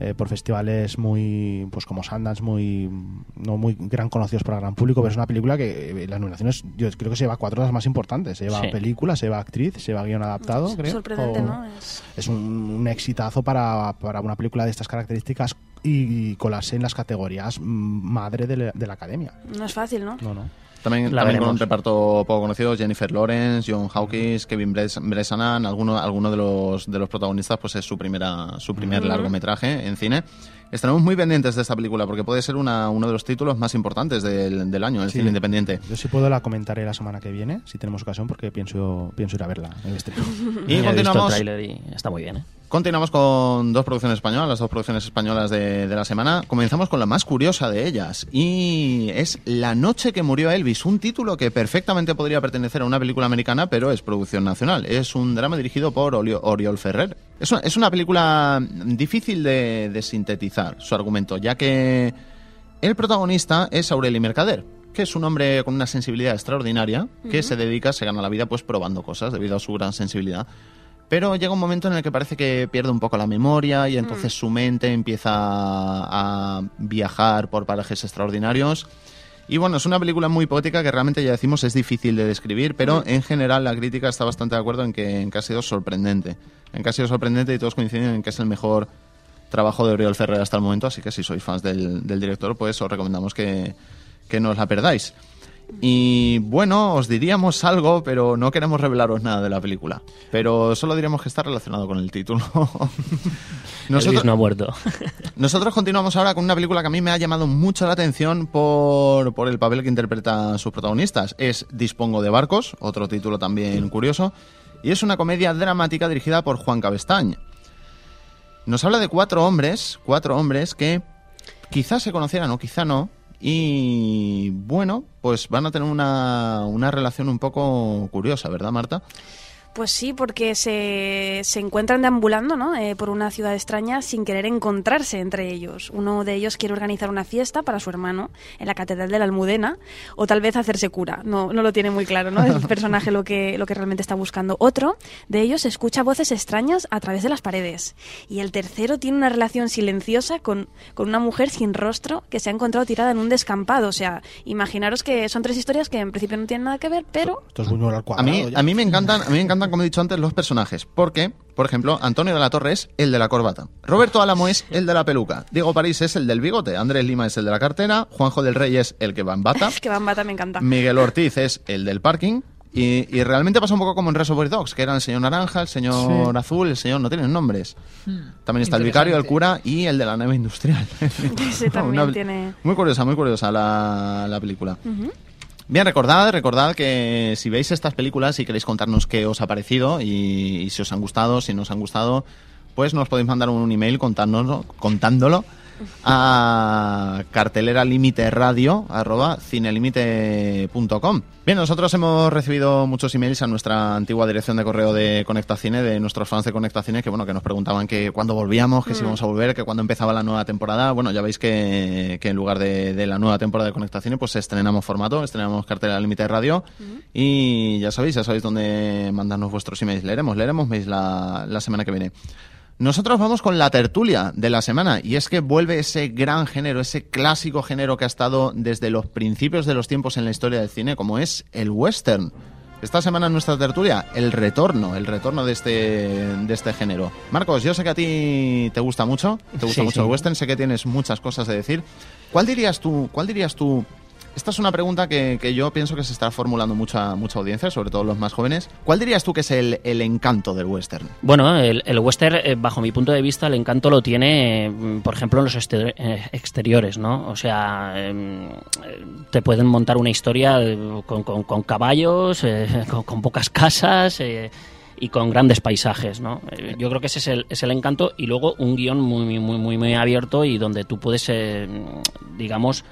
eh, por festivales muy pues como Sundance muy no muy gran conocidos para el gran público pero es una película que eh, las nominaciones yo creo que se lleva cuatro de las más importantes se lleva Sí. película se lleva actriz se lleva guion adaptado creo Sorprendente, o- ¿no? Es- es un, un exitazo para, para una película de estas características y, colarse en las categorías mm, madre de la, de la academia No es fácil, ¿no? no no También, La también con un reparto poco conocido, Jennifer Lawrence, John Hawkins, Kevin Bres- Bresnan, alguno, alguno de los de los protagonistas pues es su primera su primer largometraje en cine. Estaremos muy pendientes de esta película porque puede ser una, uno de los títulos más importantes del, del año, el Sí. cine independiente. Yo si puedo la comentaré la semana que viene, si tenemos ocasión, porque pienso, pienso ir a verla en el estreno. Y Ya he visto el continuamos, tráiler y está muy bien, ¿eh? Continuamos con dos producciones españolas, las dos producciones españolas de, de la semana. Comenzamos con la más curiosa de ellas y es La noche que murió Elvis, un título que perfectamente podría pertenecer a una película americana, pero es producción nacional. Es un drama dirigido por Olio- Oriol Ferrer. Es una, es una película difícil de, de sintetizar su argumento, ya que el protagonista es Aureli Mercader, que es un hombre con una sensibilidad extraordinaria, que se dedica, se gana la vida pues probando cosas debido a su gran sensibilidad. Pero llega un momento en el que parece que pierde un poco la memoria y entonces su mente empieza a viajar por parajes extraordinarios. Y bueno, es una película muy poética que realmente ya decimos es difícil de describir, pero en general la crítica está bastante de acuerdo en que, en que ha sido sorprendente. En que ha sido sorprendente y todos coinciden en que es el mejor trabajo de Oriol Ferrer hasta el momento, así que si sois fans del, del director, pues os recomendamos que, que no os la perdáis. Y bueno, os diríamos algo, pero no queremos revelaros nada de la película. Pero solo diríamos que está relacionado con el título. Elvis no ha muerto. nosotros continuamos ahora con una película que a mí me ha llamado mucho la atención por, por el papel que interpretan sus protagonistas. Es Dispongo de Barcos, otro título también curioso, y es una comedia dramática dirigida por Juan Cabestañ. Nos habla de cuatro hombres, cuatro hombres que quizás se conocieran o quizá no, y bueno, pues van a tener una, una relación un poco curiosa, ¿verdad, Marta? Pues sí, porque se, se encuentran deambulando ¿no? Eh, por una ciudad extraña sin querer encontrarse entre ellos. Uno de ellos quiere organizar una fiesta para su hermano en la Catedral de la Almudena o tal vez hacerse cura. No, no lo tiene muy claro ¿no? el personaje lo que, lo que realmente está buscando. Otro de ellos escucha voces extrañas a través de las paredes. Y el tercero tiene una relación silenciosa con, con una mujer sin rostro que se ha encontrado tirada en un descampado. O sea, imaginaros que son tres historias que en principio no tienen nada que ver, pero Esto es Buñuel al A mí, a mí me encantan, a mí me encantan, como he dicho antes, los personajes. Porque, por ejemplo, Antonio de la Torre es el de la corbata. Roberto Álamo es el de la peluca. Diego París es el del bigote. Andrés Lima es el de la cartera. Juanjo del Rey es el que va en bata. es que Bambata me encanta. Miguel Ortiz es el del parking. Y, y realmente pasa un poco como en Reservoir Dogs, que eran el señor naranja, el señor Sí. azul, el señor no tienen nombres. Hmm. También está el vicario, el cura y el de la nave industrial. Ese también Una- tiene... Muy curiosa, muy curiosa la, la película. Bien, recordad, recordad que si veis estas películas y queréis contarnos qué os ha parecido y, si os han gustado, si no os han gustado, pues nos podéis mandar un email contándonos, contándolo a cartelera límite radio arroba cinelimite.com. Bien, nosotros hemos recibido muchos emails a nuestra antigua dirección de correo de Conectacine, de nuestros fans de Conectacine, que bueno, que nos preguntaban que cuándo volvíamos, que si Mm. íbamos a volver, que cuándo empezaba la nueva temporada. Bueno, ya veis que, que en lugar de, de la nueva temporada de Conectacine, pues estrenamos formato, estrenamos cartelera límite radio y ya sabéis, ya sabéis dónde mandarnos vuestros emails. Leeremos, leeremos mails la, la semana que viene. Nosotros vamos con la tertulia de la semana y es que vuelve ese gran género, ese clásico género que ha estado desde los principios de los tiempos en la historia del cine, como es el western. Esta semana en nuestra tertulia, el retorno, el retorno de este, de este género. Marcos, yo sé que a ti te gusta mucho, te gusta Sí, mucho sí. el western, sé que tienes muchas cosas de decir. ¿Cuál dirías tú, cuál dirías tú esta es una pregunta que, que yo pienso que se está formulando mucha, mucha audiencia, sobre todo los más jóvenes. ¿Cuál dirías tú que es el, el encanto del western? Bueno, el, el western, eh, bajo mi punto de vista, el encanto lo tiene, eh, por ejemplo, en los eh, exteriores, ¿no? O sea, em, te pueden montar una historia eh, con, con- caballos, con, pocas casas. y con grandes paisajes, ¿no? Yo creo que ese es el, es el encanto y luego un guion muy, muy, muy, muy abierto y donde tú puedes, digamos,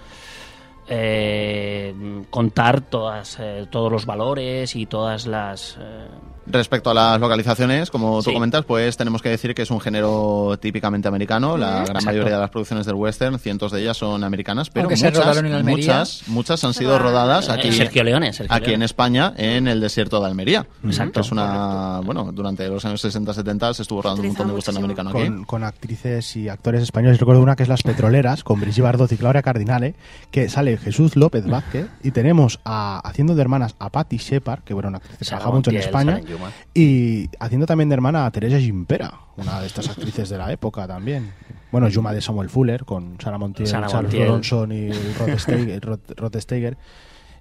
eh, contar todas, eh, todos los valores y todas las, eh, Respecto a las localizaciones, como tú Sí. comentas, pues tenemos que decir que es un género típicamente americano. La gran Exacto. mayoría de las producciones del western, cientos de ellas son americanas, pero muchas, rodaron en Almería. muchas, muchas han sido rodadas Eh, aquí, Sergio Leone, Sergio aquí en. España, en el desierto de Almería. Exacto, es una, bueno, durante los años 60-70 se estuvo rodando un montón de western americano aquí. con, con actrices y actores españoles. Recuerdo una que es Las Petroleras, con Brigitte Bardot y Claudia Cardinale, que sale Jesús López Vázquez, y tenemos a, haciendo de hermanas a Patty Shepard, que bueno, una actriz que trabaja mucho en España, Y haciendo también de hermana a Teresa Gimpera, una de estas actrices de la época también. Bueno, Yuma de Samuel Fuller, con Sara Montiel, Charles Montiel. Bronson y Rod Steiger. Rod- Rod Steiger.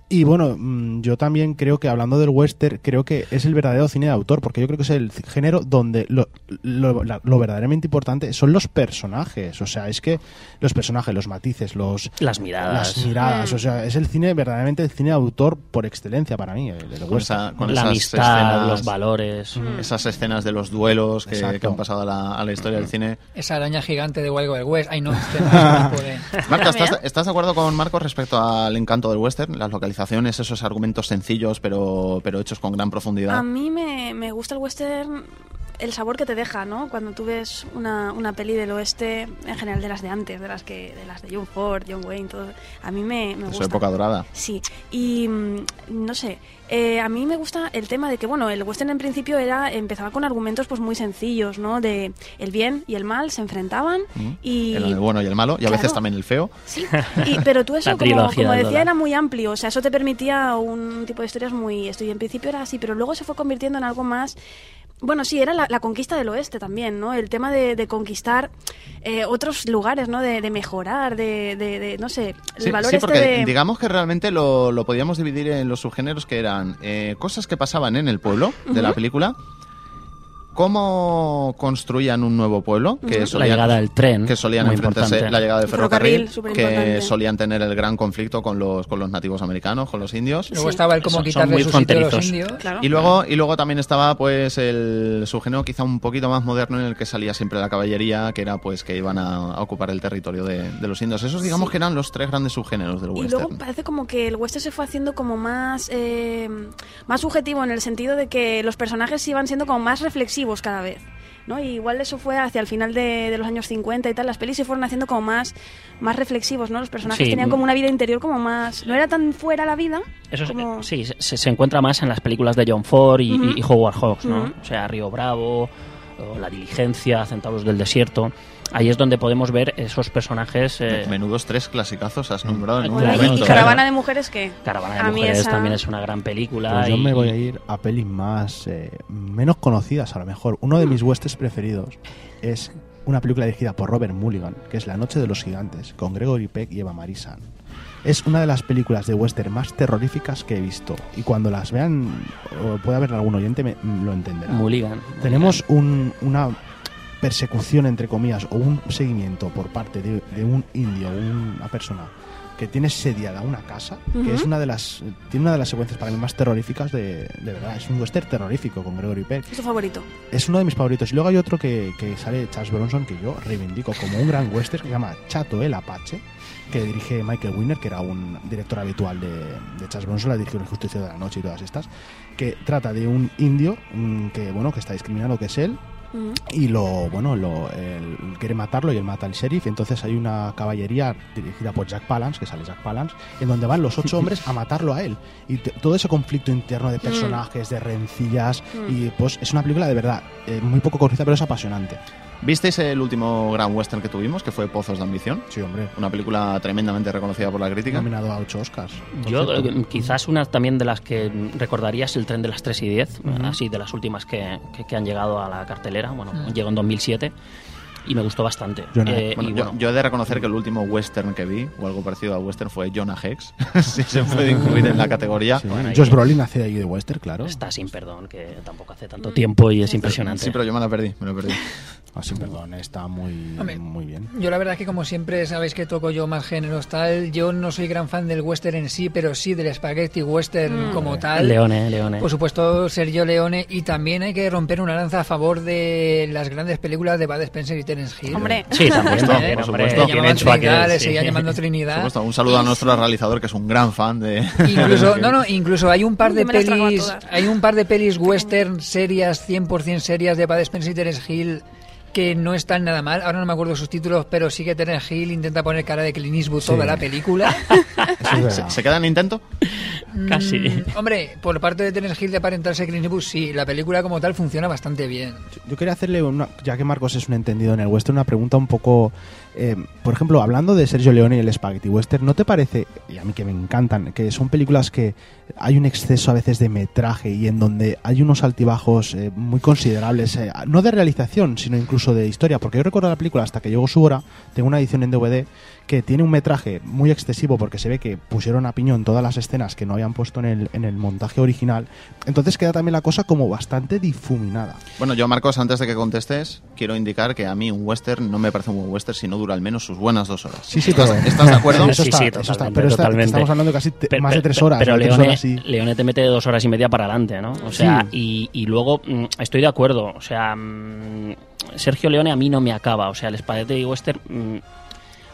Y bueno, mm, yo también creo que hablando del western, creo que es el verdadero cine de autor, porque yo creo que es el género donde lo, lo- verdaderamente importante son los personajes. O sea, es que los personajes, los matices, los Las miradas. las miradas. O sea, es el cine, verdaderamente el cine de autor por excelencia para mí, el, el Con, western. esa- con La esas amistad, escenas, los valores. esas escenas de los duelos que, han pasado a la, a la historia del cine. Esa araña gigante de Wild Wild West. Ay, no, este no. Marca, ¿estás, estás de acuerdo con Marcos respecto al encanto del western? Las localizaciones, esos argumentos sencillos pero, pero hechos con gran profundidad. A mí me, me gusta el western, el sabor que te deja, ¿no? Cuando tú ves una, una peli del oeste, en general de las de antes, de las que de las de John Ford, John Wayne, todo. A mí me, me De su gusta. época dorada. Sí, y mm, no sé, eh, a mí me gusta el tema de que, bueno, el western en principio era empezaba con argumentos pues muy sencillos, ¿no? De el bien y el mal se enfrentaban y... El, el bueno y el malo, y a veces también el feo. Sí, y- pero tú eso, como, decía, era muy amplio. O sea, eso te permitía un tipo de historias muy... Esto, y en principio era así, pero luego se fue convirtiendo en algo más... Bueno, sí, era la, la conquista del oeste también, ¿no? El tema de, de conquistar eh, otros lugares, ¿no? De, de mejorar, de, de- de, no sé, el Sí, valor sí, este porque digamos que realmente lo, lo podíamos dividir en los subgéneros que eran eh, cosas que pasaban en el pueblo de la película, cómo construían un nuevo pueblo, que solían, La llegada del tren, que solían muy enfrentarse, importante. la llegada del El ferrocarril, ferrocarril, que solían tener el gran conflicto con los, con los nativos americanos, con los indios. Luego estaba el cómo quitarle muy su sitio a los fronterizos. indios. Claro. Y luego, y luego también estaba pues el subgénero quizá un poquito más moderno en el que salía siempre la caballería, que era pues que iban a, a ocupar el territorio de, de los indios. Esos digamos que eran los tres grandes subgéneros del Y western. luego parece como que el western se fue haciendo como más, eh, más subjetivo en el sentido de que los personajes iban siendo como más reflexivos cada vez. ¿no? Y igual eso fue hacia el final de, de los años 50 y tal. Las pelis se fueron haciendo como más, más reflexivos, ¿no? Los personajes Sí. tenían como una vida interior como más... No era tan fuera la vida. Eso es- como... sí, se, se encuentra más en las películas de John Ford y, y Howard Hawks, ¿no? O sea, Río Bravo, o La Diligencia, Centauros del Desierto. Ahí es donde podemos ver esos personajes. eh, Menudos tres clasicazos has nombrado en un Bueno, momento. y Caravana de Mujeres que... Caravana de a Mujeres esa- también es una gran película. Pues yo me voy a ir a pelis más eh, menos conocidas a lo mejor. Uno de mis westerns preferidos es una película dirigida por Robert Mulligan, que es La Noche de los Gigantes, con Gregory Peck y Eva Marisan. Es una de las películas de western más terroríficas que he visto. Y cuando las vean, o puede haber algún oyente, me, lo entenderá. Mulligan. Tenemos un- una persecución, entre comillas, o un seguimiento por parte de, de un indio, una persona que tiene sediada una casa, Ujú. que es una de las tiene una de las secuencias para mí más terroríficas de, de verdad. Es un western terrorífico con Gregory Peck. Es tu favorito. Es uno de mis favoritos. Y luego hay otro que, que sale Charles Bronson, que yo reivindico como un gran western, que se llama Chato el Apache, que dirige Michael Winner, que era un director habitual de, de Charles Bronson, la dirigió El Justicia de la Noche y todas estas, que trata de un indio mm, que, bueno, que está discriminado, que es él, Y lo bueno lo él quiere matarlo y él mata al sheriff. Y entonces hay una caballería dirigida por Jack Palance que sale Jack Palance en donde van los ocho hombres a matarlo a él. Y todo ese conflicto interno de personajes de rencillas Mm. y pues es una película de verdad eh, muy poco conocida pero es apasionante ¿Visteis el último gran western que tuvimos, que fue Pozos de Ambición? sí hombre Una película tremendamente reconocida por la crítica. nominado a ocho Oscars Yo cierto. eh, quizás una también de las que recordaría es el tren de las 3 y 10, Ujú. así de las últimas que, que- que han llegado a la cartelera. Bueno, Mm. llegó en 2007 y me gustó bastante. Eh, Bueno, y yo, bueno, yo he de reconocer que el último western que vi, o algo parecido a western, fue Jonah Hex. si se puede incluir en la categoría. Sí, Bueno, Josh Brolin hace ahí de western claro está sin perdón, que tampoco hace tanto tiempo y es impresionante. Sí, pero yo me la perdí, me la perdí. Ah, sin perdón está muy Hombre. muy bien Yo la verdad es que como siempre sabéis que toco yo más géneros tal, yo no soy gran fan del western en sí, pero sí del spaghetti western Mm. como tal. Leone, Leone. Por supuesto, Sergio Leone y también hay que romper una lanza a favor de las grandes películas de Bud Spencer y Terence Hill. Hombre. Sí, también, Por supuesto. hombre, Le tiene llamaban hecho aquel, Trinidad, le sí. seguían llamando Por Trinidad. supuesto, un saludo a nuestro realizador que es un gran fan de. Incluso, no, no, incluso hay un par de pelis, hay un par de pelis western serias, 100% serias de Bud Spencer y Terence Hill que no están nada mal. Ahora no me acuerdo sus títulos, pero sí que Terence Hill intenta poner cara de Clint Eastwood Sí. toda la película. ¿Se, queda en intento? Casi. Mm, hombre, por parte de Terence Hill de aparentarse Clint Eastwood, sí, la película como tal funciona bastante bien. Yo quería hacerle, una, ya que Marcos es un entendido en el western, una pregunta un poco... eh, por ejemplo, hablando de Sergio Leone y el Spaghetti Western, ¿no te parece, y a mí que me encantan, que son películas que hay un exceso a veces de metraje y en donde hay unos altibajos eh, muy considerables, eh, no de realización, sino incluso de historia? Porque yo recuerdo la película hasta que llegó su hora, tengo una edición en DVD que tiene un metraje muy excesivo porque se ve que pusieron a piñón todas las escenas que no habían puesto en el, en el montaje original. Entonces queda también la cosa como bastante difuminada. Bueno, yo, Marcos, antes de que contestes, quiero indicar que a mí un western no me parece un buen western si no dura al menos sus buenas dos horas. Sí, sí, ¿Estás, pero- estás de acuerdo? Eso Sí, está, sí, eso está. totalmente, Pero está- totalmente. estamos hablando de casi te- más de tres horas. Pero ¿no? Tres Leone, horas y- Leone te mete dos horas y media para adelante, ¿no? O sea, y, y luego mm, estoy de acuerdo. O sea, mm, Sergio Leone a mí no me acaba. O sea, el Spaghetti Western.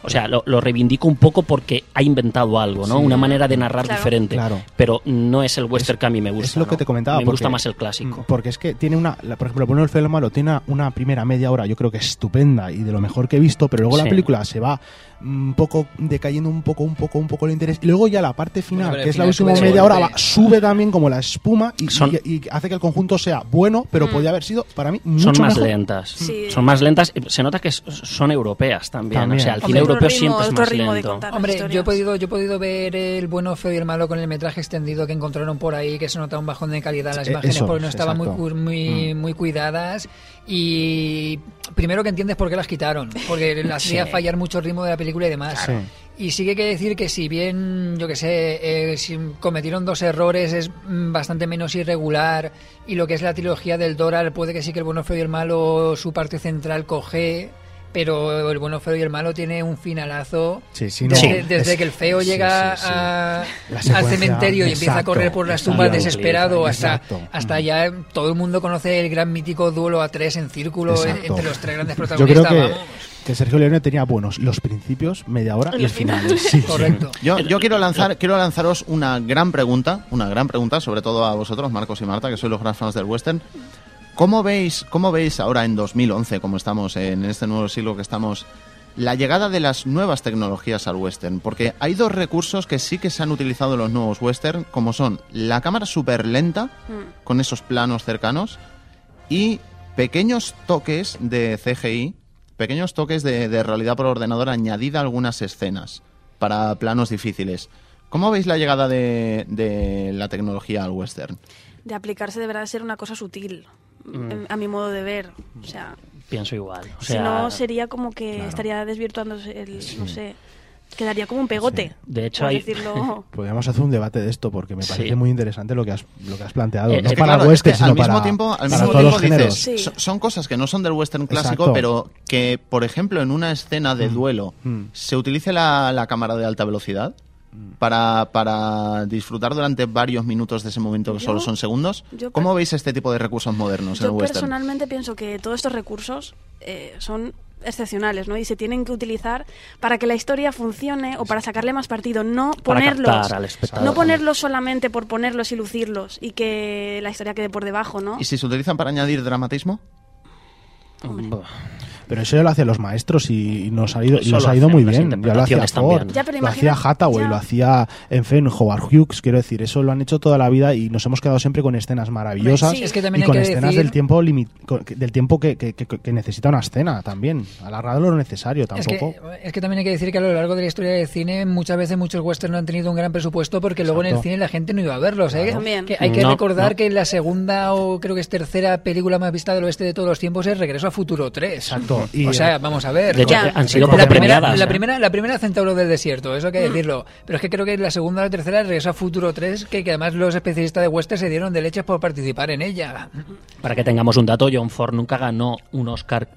O sea, lo, lo reivindico un poco porque ha inventado algo, ¿no? Sí. Una manera de narrar Claro. diferente. Claro. Pero no es el western que a mí me gusta. es lo que te comentaba. Me gusta más el clásico. mm, Porque es que tiene una, la- por ejemplo, bueno, el feo malo tiene una, una primera media hora, yo creo que estupenda y de lo mejor que he visto, pero luego la película se va un poco decayendo un poco, un poco, un poco el interés. Y luego ya la parte final, pero que es la última media hora, va- sube también como la espuma y, Son- y- y hace que el conjunto sea bueno, pero podría haber sido para mí mucho son más mejor. lentas. Sí. Son más lentas. Se nota que son europeas también. También. O sea, el cine europeo ritmo, siempre es más lento. Hombre, yo he historias. podido, yo he podido ver el bueno, feo y el malo con el metraje extendido que encontraron por ahí, que se nota un bajón de calidad en las Eh, imágenes eso, porque no estaban muy, muy, muy cuidadas. Y primero que entiendes por qué las quitaron, porque le hacía Sí. fallar mucho el ritmo de la película y demás. Y sí que hay que decir que si bien, yo que sé, eh, si cometieron dos errores, es mm, bastante menos irregular y lo que es la trilogía del Doral, puede que sí que el bueno, feo y el malo, su parte central coge, pero el bueno, feo y el malo tiene un finalazo. Sí, sí, no, desde, es- desde que el feo llega sí, sí. a- al cementerio y empieza a exacto, correr por las exacto. tumbas Exacto. desesperado hasta, Exacto. hasta ya todo el mundo conoce el gran mítico duelo a tres en círculo Exacto. entre los tres grandes Yo protagonistas. creo que, vamos. que Sergio Leone tenía buenos los principios, media hora y el final. Sí, sí. Correcto. Yo, yo quiero lanzar, quiero lanzaros una gran pregunta, una gran pregunta, sobre todo a vosotros, Marcos y Marta, que sois los gran fans del western. ¿Cómo veis, cómo veis ahora en 2011, como estamos en este nuevo siglo que estamos, la llegada de las nuevas tecnologías al western? Porque hay dos recursos que sí que se han utilizado en los nuevos western, como son la cámara súper lenta, Mm. con esos planos cercanos, y pequeños toques de CGI, pequeños toques de, de realidad por ordenador añadida a algunas escenas para planos difíciles. ¿Cómo veis la llegada de, de la tecnología al western? De aplicarse deberá ser una cosa sutil, Mm. a mi modo de ver. O sea, Pienso igual. O si no sería como que claro. estaría desvirtuándose el, no sé, quedaría como un pegote. De hecho, hay- decirlo. Podríamos hacer un debate de esto porque me parece Sí. muy interesante lo que has, lo que has planteado. Eh, no es que para claro, western, es que sino al mismo para, tiempo, al para mismo tiempo dices, Sí. son cosas que no son del western clásico, Exacto. pero que, por ejemplo, en una escena de duelo Mm. se utilice la, la cámara de alta velocidad para, para disfrutar durante varios minutos de ese momento que Yo- solo son segundos. yo ¿Cómo veis este tipo de recursos modernos en Yo el western? personalmente pienso que todos estos recursos eh, son excepcionales, ¿no? Y se tienen que utilizar para que la historia funcione o para sacarle más partido, no Para ponerlos, al no ponerlos solamente por ponerlos y lucirlos y que la historia quede por debajo, ¿no? ¿Y si se utilizan para añadir dramatismo? Buah. Pero eso ya lo hacían los maestros y nos ha ido, y nos ha ido muy bien. Ya lo hacía Ford, también. Ya, pero lo hacía Hathaway, ya. lo hacía, en fin, Howard Hughes. Quiero decir, eso lo han hecho toda la vida y nos hemos quedado siempre con escenas maravillosas Sí, es que también y con que escenas decir- del tiempo limi- con- del tiempo que, que- que- que necesita una escena también. Alargado lo necesario Es que, tampoco. es que también hay que decir que a lo largo de la historia del cine muchas veces muchos westerns no han tenido un gran presupuesto porque luego en el cine la gente no iba a verlos. ¿eh? Que hay que No, recordar no. que la segunda o creo que es tercera película más vista del oeste de todos los tiempos es Regreso a Futuro 3. Exacto. Y- o sea, vamos a ver. De hecho, Ya. han sido la primera, premiadas. la ¿eh? primera, la primera Centauro del Desierto, eso hay que decirlo. Pero es que creo que la segunda o la tercera es Regreso a Futuro 3, que, que además los especialistas de western se dieron de leches por participar en ella. Para que tengamos un dato, John Ford nunca ganó un Oscar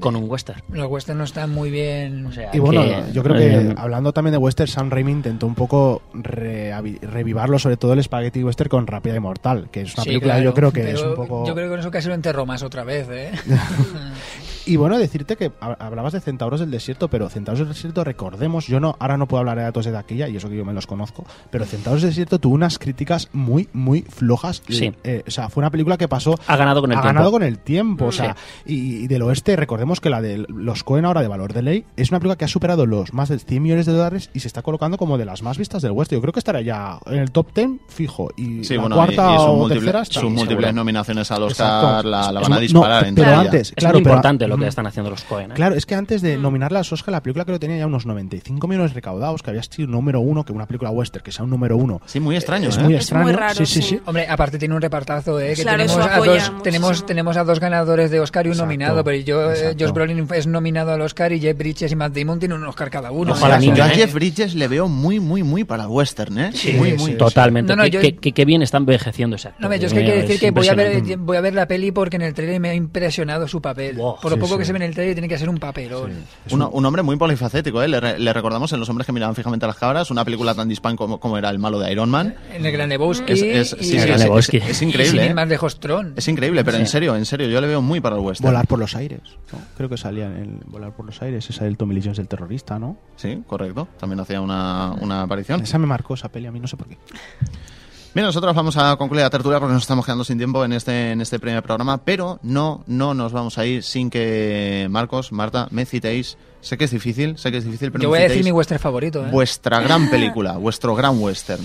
con, un western. Los westerns no están muy bien. O sea, Y bueno, que, yo creo que eh, hablando también de western, Sam Raimi intentó un poco reavi- revivarlo, sobre todo el Spaghetti Western con Rápida y Mortal, que es una Sí, película claro, yo creo que pero es un poco... Yo creo que con eso casi lo enterró más otra vez, ¿eh? Y bueno, decirte que hab- hablabas de Centauros del Desierto, pero Centauros del Desierto, recordemos, yo no, ahora no puedo hablar de datos de taquilla, y eso que yo me los conozco, pero Centauros del Desierto tuvo unas críticas muy, muy flojas. Sí. Eh, o sea, fue una película que pasó. Ha ganado con el ha tiempo. ganado con el tiempo. O sea, Sí. y, y del oeste, recordemos que la de los Cohen ahora de Valor de Ley es una película que ha superado los más de 100 millones de dólares y se está colocando como de las más vistas del oeste. Yo creo que estará ya en el top 10 fijo. Y Sí, la bueno, cuarta y, y o múltiples- tercera está. sus múltiples Seguro. nominaciones al Oscar Exacto. la, la Es van a disparar no, en pero antes, Es claro, muy pero- importante lo que Mm. están haciendo los Cohen. ¿eh? Claro, es que antes de nominar las Oscar, la película creo que tenía ya unos 95 millones recaudados, que había sido número uno, que una película western que sea un número uno. Sí, muy extraño, Es ¿eh? muy Es extraño. muy raro, sí, sí, sí. Hombre, aparte tiene un repartazo, ¿eh? Que Claro, tenemos, eso a dos, tenemos, tenemos a dos ganadores de Oscar y un Exacto, nominado, pero yo, eh. Josh Brolin es nominado al Oscar y Jeff Bridges y Matt Damon tienen un Oscar cada uno. Ojalá Yo a ¿eh? Jeff Bridges le veo muy, muy, muy para el western, ¿eh? Sí, muy, sí, muy. totalmente. No, no, Qué- yo- qué, qué- qué bien está envejeciendo ese actor. No, yo es que hay que mío, decir es que voy a, ver, voy a ver la peli porque en el trailer me ha impresionado su papel. Por sí, poco que se ve en el trailer tiene que ser un papelón. Un, un hombre muy polifacético, ¿eh? Le, re- le recordamos en Los hombres que miraban fijamente a las cabras, una película tan dispán como, como era el malo de Iron Man. En el Gran Lebowski. Es, es- sí, sí, El es- Gran es- Lebowski. es- es y increíble, sin ir ¿eh? más lejos, Tron. Es increíble, pero en serio, en serio, yo le veo muy para el western. Volar por los aires. ¿no? Creo que salía en el Volar por los aires, esa del Tommy Lee Jones del terrorista, ¿no? Sí, correcto. También hacía una, una aparición. Esa me marcó esa peli a mí, no sé por qué. Bien, nosotros vamos a concluir la tertulia porque nos estamos quedando sin tiempo en este, en este primer programa, pero no, no nos vamos a ir sin que Marcos, Marta, me citéis. Sé que es difícil, sé que es difícil, pero Yo me voy a decir mi western favorito. ¿eh? vuestra gran película, vuestro gran western.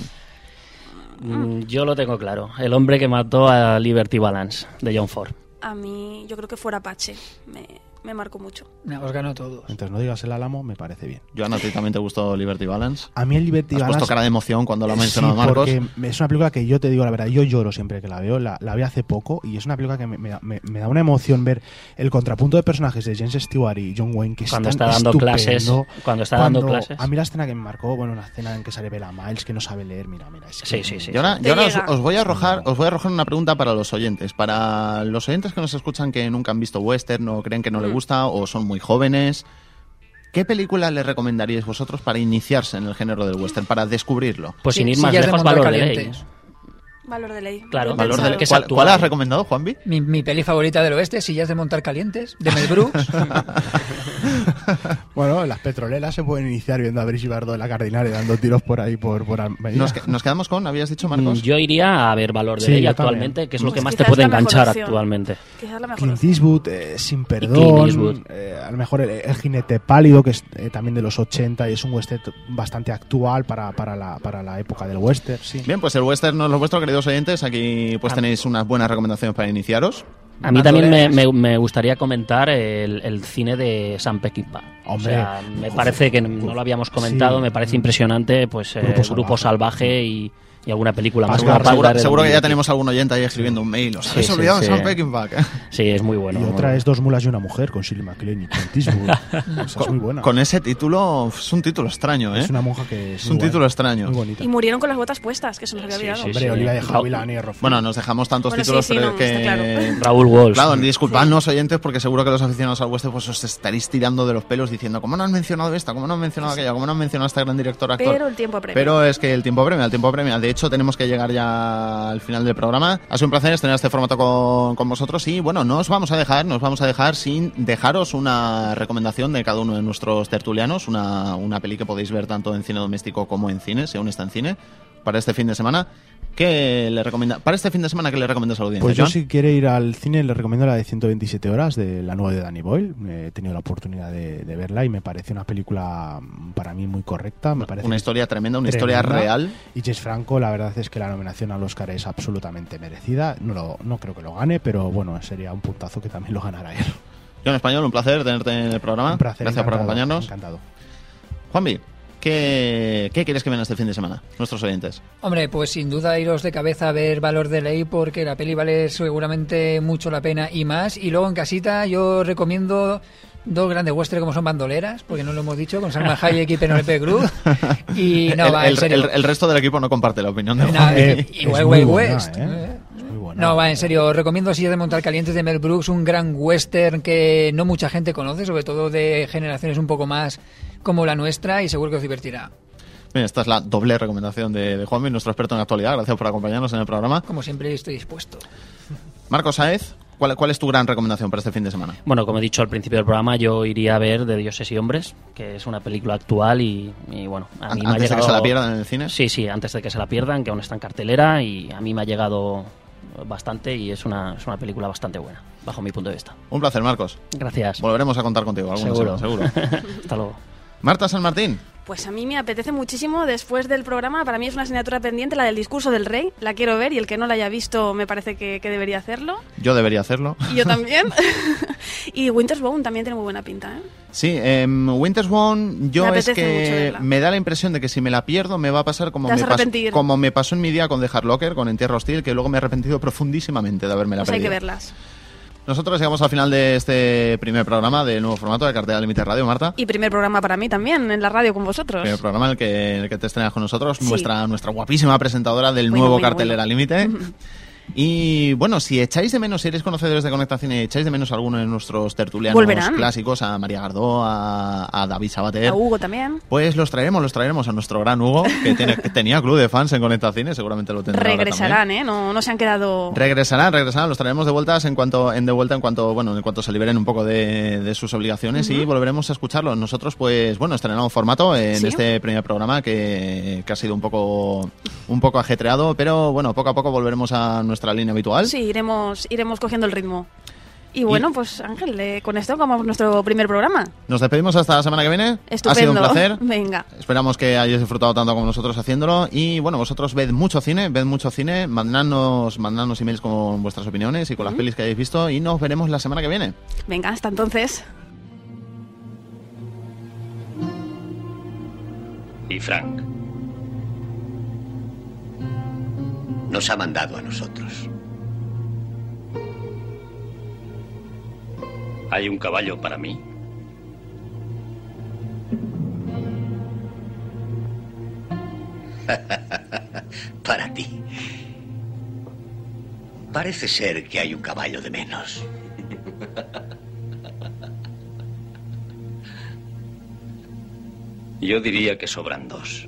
Mm, Yo lo tengo claro. El hombre que mató a Liberty Balance, de John Ford. A mí, yo creo que fuera Apache. Me, me marcó mucho. No, os ganó todos. Mientras no digas el álamo, me parece bien. Joan, ¿a ti también te gustó Liberty Balance? A mí el Liberty Has puesto Balance- cara de emoción cuando lo ha Sí, mencionado Marcos. porque es una película que yo te digo la verdad, yo lloro siempre que la veo, la, la vi hace poco y es una película que me, me da- me- me da una emoción ver el contrapunto de personajes de James Stewart y John Wayne que Cuando tan está dando estupendo. clases, cuando está dando clases. A mí la escena que me marcó, bueno, una escena en que sale Bella Miles que no sabe leer, mira, mira, es que- Sí, sí, sí. Ahora os, os voy a arrojar, os voy a arrojar una pregunta para los oyentes. Para los oyentes que nos escuchan que nunca han visto western o creen que no les gusta o son muy jóvenes, ¿qué película les recomendaríais vosotros para iniciarse en el género del western, para descubrirlo? Pues sin ir más lejos, valor de ley. Valor de ley. Claro, Valor que es ¿Cuál, cuál has recomendado, Juanvi? Mi, mi peli favorita del oeste, Sillas de montar calientes, de Mel Brooks. Bueno, las petroleras se pueden iniciar viendo a Brigitte Bardot en la Cardinal y dando tiros por ahí por, por. Nos, que- nos quedamos con, habías dicho, Marcos. Mm, Yo iría a ver valor de Sí, ley actualmente, también. que es lo que más te puede enganchar opción. actualmente. Quizás la mejor Clint. Eastwood, eh, Sin Clint Perdón, Eastwood. eh, a lo mejor el, el jinete pálido, que es eh, también de los 80 y es un western bastante actual para, para, la, para la época del western, sí. Bien, pues el western no es lo vuestro, queridos oyentes. Aquí pues tenéis unas buenas recomendaciones para iniciaros. A mí también me, me- me gustaría comentar el, el cine de Sam Peckinpah. Hombre. O sea, me parece que no lo habíamos comentado, Sí. me parece impresionante, pues eh, Grupo Grupo, Salvaje. Salvaje, y, y alguna película más. Seguro, que ya 2020. tenemos algún oyente ahí escribiendo un mail. Os Sí, habéis sí, olvidado de sí. Sam Peckinpah. ¿eh? Sí, es muy bueno. y muy otra bueno. es Dos mulas y una mujer con Shirley MacLaine y Clint Eastwood. Esa es muy buena. Con ese título, es un título extraño, ¿eh? Es una monja que es, un buena, título extraño. Muy bonita. Y murieron con las botas puestas, que se nos había olvidado. sí, Hombre, Olivia de Havilland y Errol Bueno, nos dejamos tantos Bueno, títulos sí, sí, no, que... claro. Raúl Walsh. Claro, disculpadnos oyentes porque seguro que los aficionados al western pues os estaréis tirando de los pelos diciendo ¿cómo no han mencionado esta? ¿cómo no han mencionado aquella? ¿cómo no han mencionado a esta gran directora actor? Pero el tiempo apremia. Pero es que el tiempo premia, el tiempo premia. De hecho, tenemos que llegar ya al final del programa. Ha sido un placer tener este formato con, con vosotros y bueno, no os vamos a dejar, nos vamos a dejar sin dejaros una recomendación de cada uno de nuestros tertulianos, una, una peli que podéis ver tanto en cine doméstico como en cine, si aún está en cine, para este fin de semana. ¿Qué le recomienda? Para este fin de semana, ¿qué le recomiendas a la audiencia? Pues yo Joan? si quiere ir al cine le recomiendo la de 127 horas de la nueva de Danny Boyle. He tenido la oportunidad de, de verla y me parece una película mm, para mí muy correcta. Me parece Una historia tremenda, una historia real. Y James Franco, la verdad es que la nominación al Oscar es absolutamente merecida. No, lo- no creo que lo gane, pero bueno, sería un puntazo que también lo ganara él. Yo en español, un placer tenerte en el programa. Un placer, Gracias por acompañarnos. Encantado. Juanvi, ¿qué, ¿qué quieres que vean este fin de semana? Nuestros oyentes. Hombre, pues sin duda iros de cabeza a ver Valor de Ley porque la peli vale seguramente mucho la pena y más. Y luego en casita yo recomiendo dos grandes western como son Bandoleras, porque no lo hemos dicho, con Salma Hayek y Penelope Cruz. Y no, el, va, en el- serio. el- el resto del equipo no comparte la opinión de No, eh, y Wild muy Wild buena, West. ¿eh? eh. Buena. No, va, en serio, os recomiendo Sillas de Montar Calientes de Mel Brooks, un gran western que no mucha gente conoce, sobre todo de generaciones un poco más como la nuestra, y seguro que os divertirá. Bien, esta es la doble recomendación de, de Juanvi, nuestro experto en actualidad. Gracias por acompañarnos en el programa. Como siempre, estoy dispuesto. Marcos Saez, ¿Cuál, ¿Cuál es tu gran recomendación para este fin de semana? Bueno, como he dicho al principio del programa, yo iría a ver De Dioses y Hombres, que es una película actual y, y bueno, a mí me ha ¿Antes de que llegado... se la pierdan en el cine? Sí, sí, antes de que se la pierdan, que aún está en cartelera y a mí me ha llegado bastante y es una, es una película bastante buena, bajo mi punto de vista. Un placer, Marcos. Gracias. Volveremos a contar contigo Seguro. semana, seguro. Hasta luego. Marta San Martín. Pues a mí me apetece muchísimo después del programa. Para mí es una asignatura pendiente, la del discurso del rey. La quiero ver y el que no la haya visto me parece que, que debería hacerlo. Yo debería hacerlo. Y yo también. y Winter's Bone también tiene muy buena pinta, ¿eh? Sí, em, Winter's Bone, yo Me es que me da la impresión de que si me la pierdo me va a pasar como, me, pasó, arrepentir. como me pasó en mi día con The Hard Locker, con Entierro Hostil, que luego me he arrepentido profundísimamente de haberme la Pues hay que perdido. verlas. Nosotros llegamos al final de este primer programa del nuevo formato de Cartera Límite Radio, Marta. Y primer programa para mí también, en la radio con vosotros. Primer programa en el que, en el que te estrenas con nosotros, Sí. nuestra, nuestra guapísima presentadora del Bueno, nuevo bueno, Cartelera bueno. Límite. Y bueno, si echáis de menos, si eres conocedores de Conecta Cine, echáis de menos a alguno de nuestros tertulianos Volverán. clásicos, a María Gardó, a, a David Sabater, A Hugo también. pues los traeremos, los traeremos a nuestro gran Hugo, que, tiene- que tenía club de fans en Conecta Cine, seguramente lo tendrá ahora. Regresarán, ¿eh? No, no se han quedado... Regresarán, regresarán, los traeremos de vueltas en cuanto, en de vuelta en cuanto, bueno, en cuanto se liberen un poco de, de sus obligaciones y volveremos a escucharlos. Nosotros, pues, bueno, estrenamos formato en Sí. este primer programa que, que ha sido un poco, un poco ajetreado, pero bueno, poco a poco volveremos a nuestra línea habitual. Sí, iremos, iremos cogiendo el ritmo. Y bueno, pues Ángel, eh, con esto acabamos nuestro primer programa. Nos despedimos hasta la semana que viene. Estupendo. Ha sido un placer. Venga. Esperamos que hayáis disfrutado tanto como nosotros haciéndolo. Y bueno, vosotros ved mucho cine, ved mucho cine, mandadnos, mandadnos emails con vuestras opiniones y con las pelis que hayáis visto. Y nos veremos la semana que viene. Venga, hasta entonces. Y Frank. Nos ha mandado a nosotros. ¿Hay un caballo para mí? Para ti. Parece ser que hay un caballo de menos. Yo diría que sobran dos.